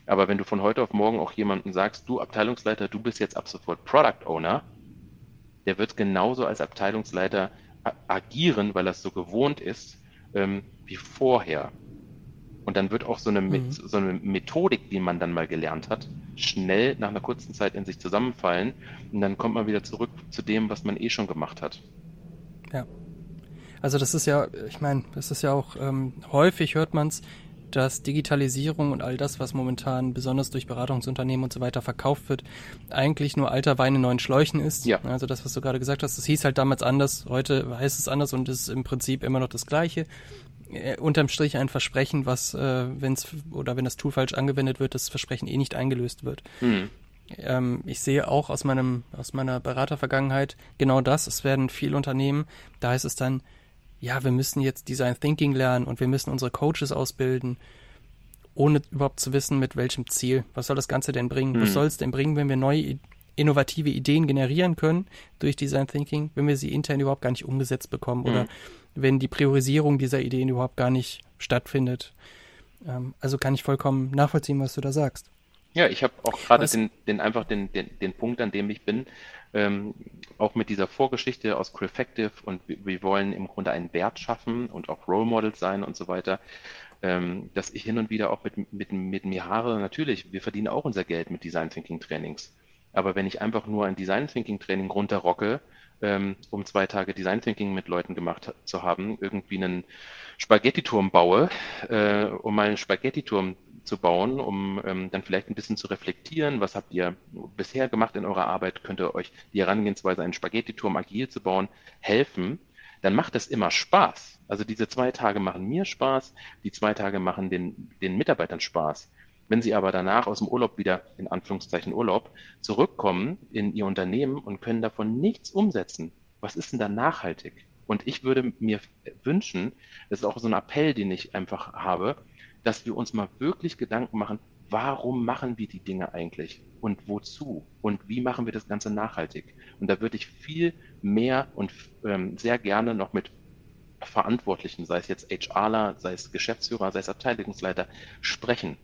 Aber wenn du von heute auf morgen auch jemanden sagst, du Abteilungsleiter, du bist jetzt ab sofort Product Owner, der wird genauso als Abteilungsleiter agieren, weil er es so gewohnt ist, ähm, wie vorher. Und dann wird auch so eine, mhm. so eine Methodik, die man dann mal gelernt hat, schnell nach einer kurzen Zeit in sich zusammenfallen. Und dann kommt man wieder zurück zu dem, was man eh schon gemacht hat. Ja. Also das ist ja, ich meine, das ist ja auch ähm, häufig hört man es, dass Digitalisierung und all das, was momentan besonders durch Beratungsunternehmen und so weiter verkauft wird, eigentlich nur alter Wein in neuen Schläuchen ist. Ja. Also das, was du gerade gesagt hast, das hieß halt damals anders, heute heißt es anders und ist im Prinzip immer noch das Gleiche. Äh, unterm Strich ein Versprechen, was, äh, wenn es oder wenn das Tool falsch angewendet wird, das Versprechen eh nicht eingelöst wird. Mhm. Ähm, ich sehe auch aus meinem, aus meiner Beratervergangenheit genau das. Es werden viele Unternehmen, da heißt es dann, ja, wir müssen jetzt Design Thinking lernen und wir müssen unsere Coaches ausbilden, ohne überhaupt zu wissen, mit welchem Ziel. Was soll das Ganze denn bringen? Mhm. Was soll es denn bringen, wenn wir neue innovative Ideen generieren können durch Design Thinking, wenn wir sie intern überhaupt gar nicht umgesetzt bekommen mhm. oder wenn die Priorisierung dieser Ideen überhaupt gar nicht stattfindet. Ähm, also kann ich vollkommen nachvollziehen, was du da sagst. Ja, ich habe auch gerade den, den einfach den, den, den Punkt, an dem ich bin, ähm, auch mit dieser Vorgeschichte aus Crefective und wir, wir, wollen im Grunde einen Wert schaffen und auch Role Models sein und so weiter, ähm, dass ich hin und wieder auch mit, mit, mit Mihare, natürlich, wir verdienen auch unser Geld mit Design Thinking Trainings. Aber wenn ich einfach nur ein Design Thinking Training runterrocke, um zwei Tage Design Thinking mit Leuten gemacht zu haben, irgendwie einen Spaghetti-Turm baue, äh, um mal einen Spaghetti-Turm zu bauen, um ähm, dann vielleicht ein bisschen zu reflektieren, was habt ihr bisher gemacht in eurer Arbeit, könnte euch die Herangehensweise, einen Spaghetti-Turm agil zu bauen, helfen, dann macht es immer Spaß. Also diese zwei Tage machen mir Spaß, die zwei Tage machen den, den Mitarbeitern Spaß. Wenn sie aber danach aus dem Urlaub wieder, in Anführungszeichen Urlaub, zurückkommen in ihr Unternehmen und können davon nichts umsetzen, was ist denn da nachhaltig? Und ich würde mir wünschen, das ist auch so ein Appell, den ich einfach habe, dass wir uns mal wirklich Gedanken machen, warum machen wir die Dinge eigentlich und wozu und wie machen wir das Ganze nachhaltig. Und da würde ich viel mehr und ähm, sehr gerne noch mit Verantwortlichen, sei es jetzt HRler, sei es Geschäftsführer, sei es Abteilungsleiter, sprechen.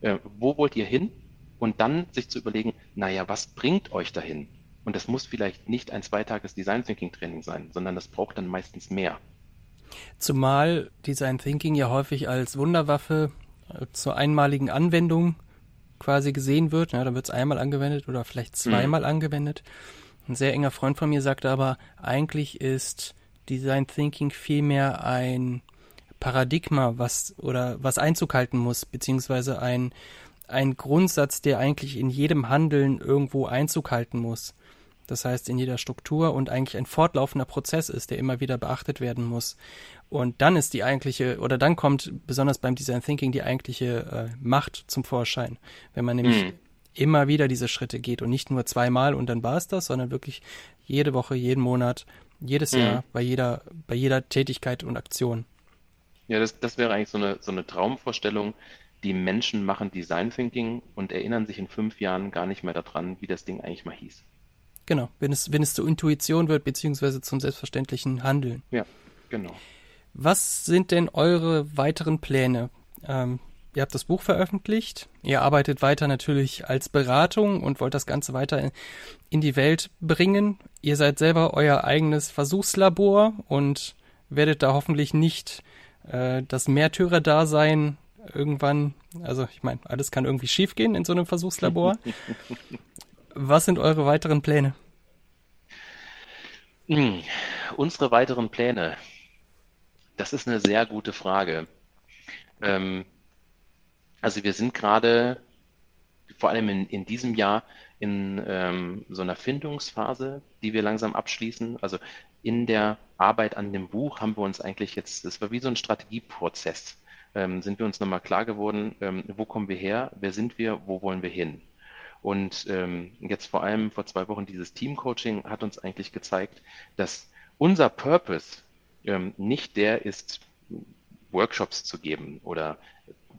Äh, wo wollt ihr hin? Und dann sich zu überlegen, naja, was bringt euch dahin? Und das muss vielleicht nicht ein zweitages Design Thinking Training sein, sondern das braucht dann meistens mehr. Zumal Design Thinking ja häufig als Wunderwaffe äh, zur einmaligen Anwendung quasi gesehen wird. Ja, dann wird es einmal angewendet oder vielleicht mhm. zweimal mhm. angewendet. Ein sehr enger Freund von mir sagte aber, eigentlich ist Design Thinking vielmehr ein Paradigma, was oder was Einzug halten muss, beziehungsweise ein, ein Grundsatz, der eigentlich in jedem Handeln irgendwo Einzug halten muss. Das heißt, in jeder Struktur und eigentlich ein fortlaufender Prozess ist, der immer wieder beachtet werden muss. Und dann ist die eigentliche, oder dann kommt besonders beim Design Thinking die eigentliche äh, Macht zum Vorschein. Wenn man nämlich mhm. immer wieder diese Schritte geht und nicht nur zweimal und dann war es das, sondern wirklich jede Woche, jeden Monat, jedes mhm. Jahr, bei jeder, bei jeder Tätigkeit und Aktion. Ja, das, das wäre eigentlich so eine, so eine Traumvorstellung. Die Menschen machen Design Thinking und erinnern sich in fünf Jahren gar nicht mehr daran, wie das Ding eigentlich mal hieß. Genau, wenn es, wenn es zur Intuition wird, beziehungsweise zum selbstverständlichen Handeln. Ja, genau. Was sind denn eure weiteren Pläne? Ähm, ihr habt das Buch veröffentlicht, ihr arbeitet weiter natürlich als Beratung und wollt das Ganze weiter in die Welt bringen. Ihr seid selber euer eigenes Versuchslabor und werdet da hoffentlich nicht äh, das Märtyrer-Dasein irgendwann, also ich meine, alles kann irgendwie schiefgehen in so einem Versuchslabor. Was sind eure weiteren Pläne? Hm, unsere weiteren Pläne. Das ist eine sehr gute Frage. Ähm, also wir sind gerade, vor allem in, in diesem Jahr, in ähm, so einer Findungsphase, die wir langsam abschließen. Also in der Arbeit an dem Buch haben wir uns eigentlich jetzt, das war wie so ein Strategieprozess, ähm, sind wir uns nochmal klar geworden, ähm, wo kommen wir her, wer sind wir, wo wollen wir hin. Und ähm, jetzt vor allem vor zwei Wochen dieses Team-Coaching hat uns eigentlich gezeigt, dass unser Purpose ähm, nicht der ist, Workshops zu geben oder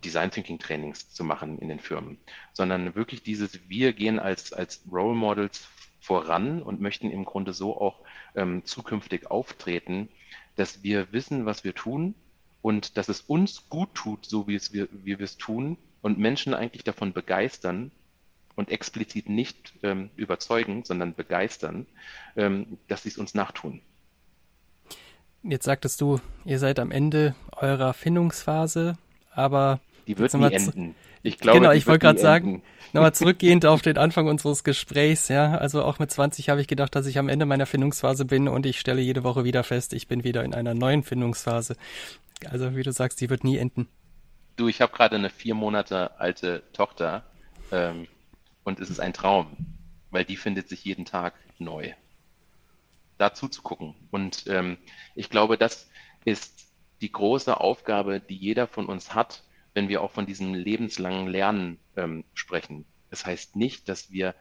Design Thinking Trainings zu machen in den Firmen, sondern wirklich dieses, wir gehen als, als Role Models voran und möchten im Grunde so auch ähm, zukünftig auftreten, dass wir wissen, was wir tun und dass es uns gut tut, so wie, es wir, wie wir es tun und Menschen eigentlich davon begeistern und explizit nicht ähm, überzeugen, sondern begeistern, ähm, dass sie es uns nachtun. Jetzt sagtest du, ihr seid am Ende eurer Findungsphase, aber die wird nie enden. Ich glaube, genau, ich wollte gerade sagen, nochmal zurückgehend auf den Anfang unseres Gesprächs, ja, also auch mit 20 habe ich gedacht, dass ich am Ende meiner Findungsphase bin und ich stelle jede Woche wieder fest, ich bin wieder in einer neuen Findungsphase. Also wie du sagst, die wird nie enden. Du, ich habe gerade eine vier Monate alte Tochter ähm, und es ist ein Traum, weil die findet sich jeden Tag neu. Da zuzugucken. Und ähm, ich glaube, das ist die große Aufgabe, die jeder von uns hat, wenn wir auch von diesem lebenslangen Lernen ähm, sprechen. Das heißt nicht, dass wir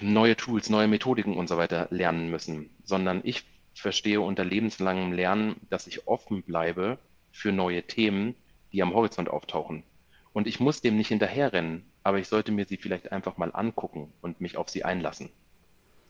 neue Tools, neue Methodiken und so weiter lernen müssen, sondern ich verstehe unter lebenslangem Lernen, dass ich offen bleibe für neue Themen, die am Horizont auftauchen. Und ich muss dem nicht hinterherrennen, aber ich sollte mir sie vielleicht einfach mal angucken und mich auf sie einlassen.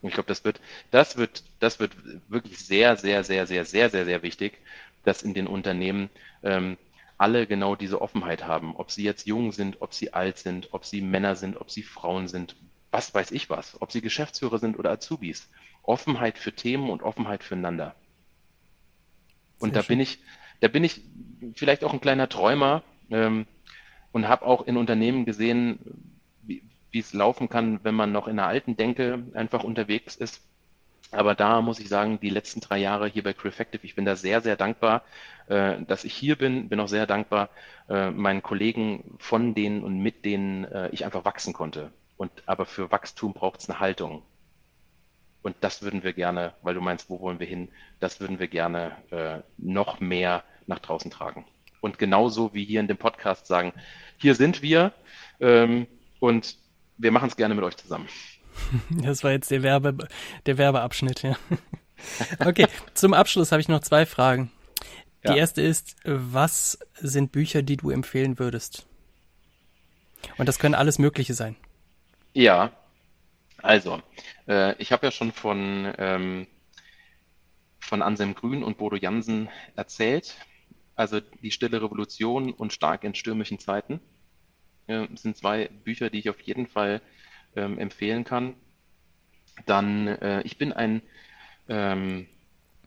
Und ich glaube, das wird, das wird, das wird wirklich sehr, sehr, sehr, sehr, sehr, sehr, sehr wichtig, dass in den Unternehmen ähm, alle genau diese Offenheit haben, ob sie jetzt jung sind, ob sie alt sind, ob sie Männer sind, ob sie Frauen sind, was weiß ich was, ob sie Geschäftsführer sind oder Azubis. Offenheit für Themen und Offenheit füreinander. Und Sehr da schön. bin ich, da bin ich vielleicht auch ein kleiner Träumer ähm, und habe auch in Unternehmen gesehen, wie, wie es laufen kann, wenn man noch in einer alten Denke einfach unterwegs ist aber da muss ich sagen, die letzten drei Jahre hier bei Crefective, ich bin da sehr, sehr dankbar, äh, dass ich hier bin, bin auch sehr dankbar äh, meinen Kollegen, von denen und mit denen äh, ich einfach wachsen konnte. Und aber für Wachstum braucht es eine Haltung. Und das würden wir gerne, weil du meinst, wo wollen wir hin, das würden wir gerne äh, noch mehr nach draußen tragen. Und genauso wie hier in dem Podcast sagen, hier sind wir ähm, und wir machen es gerne mit euch zusammen. Das war jetzt der, Werbe, der Werbeabschnitt, ja. Okay, zum Abschluss habe ich noch zwei Fragen. Die ja. erste ist, was sind Bücher, die du empfehlen würdest? Und das können alles Mögliche sein. Ja, also, äh, ich habe ja schon von, ähm, von Anselm Grün und Bodo Jansen erzählt. Also die Stille Revolution und Stark in stürmischen Zeiten äh, sind zwei Bücher, die ich auf jeden Fall ähm, empfehlen kann. Dann, äh, ich bin ein, ähm,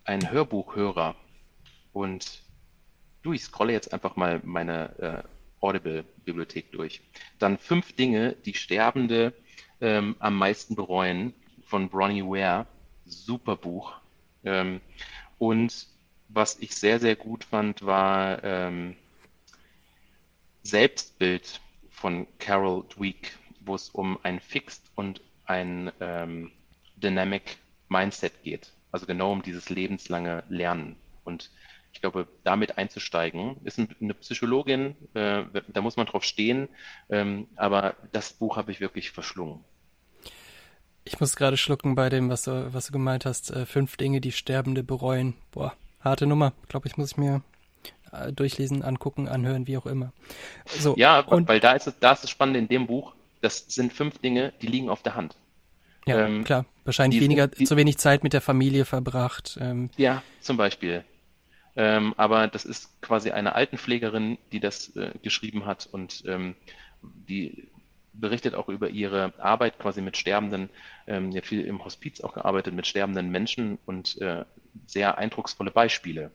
ein Hörbuchhörer und du, ich scrolle jetzt einfach mal meine äh, Audible-Bibliothek durch. Dann fünf Dinge, die Sterbende ähm, am meisten bereuen von Bronnie Ware. Super Buch. Ähm, und was ich sehr, sehr gut fand, war ähm, Selbstbild von Carol Dweck wo es um ein Fixed und ein ähm, Dynamic Mindset geht. Also genau um dieses lebenslange Lernen. Und ich glaube, damit einzusteigen. Ist eine Psychologin, äh, da muss man drauf stehen, ähm, aber das Buch habe ich wirklich verschlungen. Ich muss gerade schlucken bei dem, was du, was du gemeint hast. Äh, fünf Dinge, die Sterbende bereuen. Boah, harte Nummer. Glaube ich, muss ich mir äh, durchlesen, angucken, anhören, wie auch immer. So, ja, und, weil da ist, es, da ist das Spannende in dem Buch, das sind fünf Dinge, die liegen auf der Hand. Ja, ähm, klar. Wahrscheinlich die, weniger, die, zu wenig Zeit mit der Familie verbracht. Ähm. Ja, zum Beispiel. Ähm, aber das ist quasi eine Altenpflegerin, die das äh, geschrieben hat und ähm, die berichtet auch über ihre Arbeit quasi mit sterbenden, ähm, ja viel im Hospiz auch gearbeitet mit sterbenden Menschen und äh, sehr eindrucksvolle Beispiele.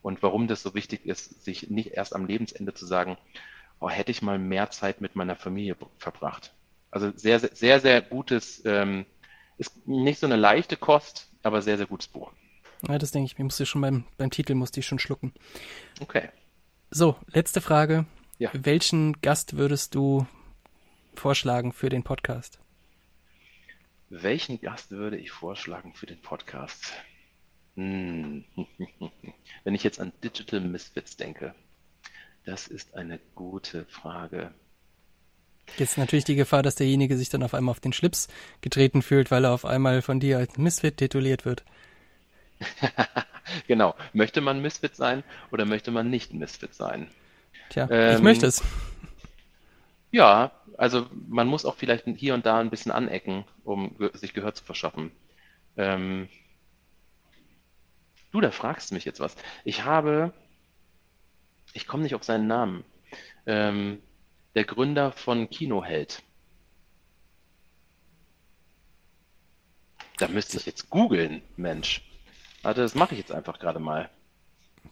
Und warum das so wichtig ist, sich nicht erst am Lebensende zu sagen, oh, hätte ich mal mehr Zeit mit meiner Familie verbracht. Also sehr, sehr, sehr, sehr gutes, ähm, ist nicht so eine leichte Kost, aber sehr, sehr gutes Buch. Ja, das denke ich, mir musste schon beim, beim Titel musste ich schon schlucken. Okay. So, letzte Frage. Ja. Welchen Gast würdest du vorschlagen für den Podcast? Welchen Gast würde ich vorschlagen für den Podcast? Hm. Wenn ich jetzt an Digital Misfits denke, das ist eine gute Frage. Jetzt natürlich die Gefahr, dass derjenige sich dann auf einmal auf den Schlips getreten fühlt, weil er auf einmal von dir als Misfit tituliert wird. genau. Möchte man Misfit sein oder möchte man nicht Misfit sein? Tja, ähm, ich möchte es. Ja, also man muss auch vielleicht hier und da ein bisschen anecken, um sich Gehör zu verschaffen. Ähm, du, da fragst du mich jetzt was. Ich habe, ich komme nicht auf seinen Namen, ähm, der Gründer von Kinoheld. Da müsste ich jetzt googeln, Mensch. Warte, das mache ich jetzt einfach gerade mal.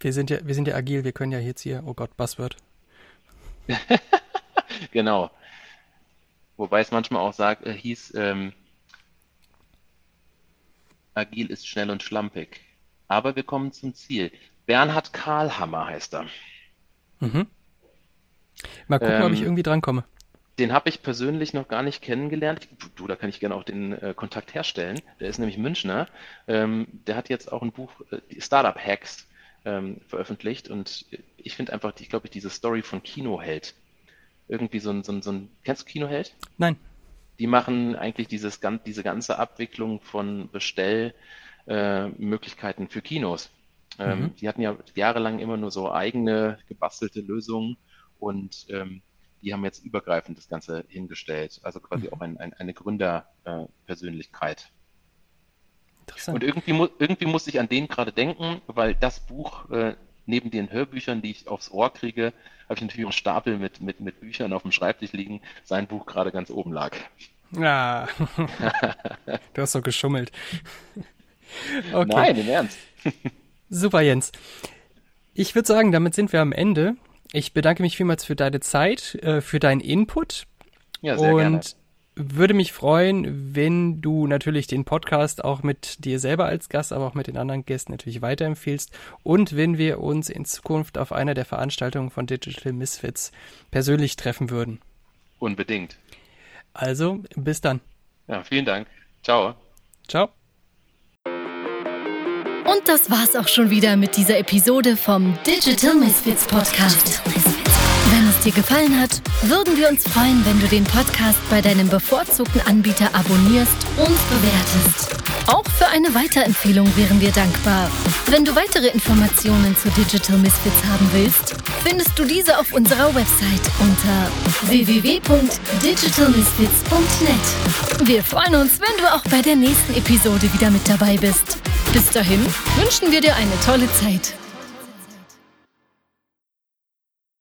Wir sind ja, wir sind ja agil, wir können ja jetzt hier, oh Gott, Buzzword. genau. Wobei es manchmal auch sagt, äh, hieß, ähm, agil ist schnell und schlampig. Aber wir kommen zum Ziel. Bernhard Karlhammer heißt er. Mhm. Mal gucken, ähm, ob ich ähm, irgendwie drankomme. Den habe ich persönlich noch gar nicht kennengelernt. Du, da kann ich gerne auch den äh, Kontakt herstellen. Der ist nämlich Münchner. Ähm, der hat jetzt auch ein Buch, äh, Startup Hacks, ähm, veröffentlicht. Und ich finde einfach, ich glaube, diese Story von Kinoheld irgendwie so ein, so ein, so ein kennst du Kinoheld? Nein. Die machen eigentlich dieses, diese ganze Abwicklung von Bestellmöglichkeiten äh, für Kinos. Ähm, mhm. Die hatten ja jahrelang immer nur so eigene gebastelte Lösungen und ähm, die haben jetzt übergreifend das Ganze hingestellt. Also quasi mhm. auch ein, ein, eine Gründerpersönlichkeit. Äh, und irgendwie, mu irgendwie muss ich an den gerade denken, weil das Buch äh, neben den Hörbüchern, die ich aufs Ohr kriege, habe ich natürlich einen Stapel mit, mit, mit Büchern auf dem Schreibtisch liegen, sein Buch gerade ganz oben lag. Ja, du hast doch geschummelt. Okay. Nein, im Ernst. Super, Jens. Ich würde sagen, damit sind wir am Ende. Ich bedanke mich vielmals für deine Zeit, äh, für deinen Input. Ja, sehr und gerne würde mich freuen, wenn du natürlich den Podcast auch mit dir selber als Gast, aber auch mit den anderen Gästen natürlich weiterempfehlst und wenn wir uns in Zukunft auf einer der Veranstaltungen von Digital Misfits persönlich treffen würden. Unbedingt. Also, bis dann. Ja, vielen Dank. Ciao. Ciao. Und das war's auch schon wieder mit dieser Episode vom Digital Misfits Podcast. Wenn es dir gefallen hat, würden wir uns freuen, wenn du den Podcast bei deinem bevorzugten Anbieter abonnierst und bewertest. Auch für eine Weiterempfehlung wären wir dankbar. Wenn du weitere Informationen zu Digital Misfits haben willst, findest du diese auf unserer Website unter www.digitalmisfits.net. Wir freuen uns, wenn du auch bei der nächsten Episode wieder mit dabei bist. Bis dahin wünschen wir dir eine tolle Zeit.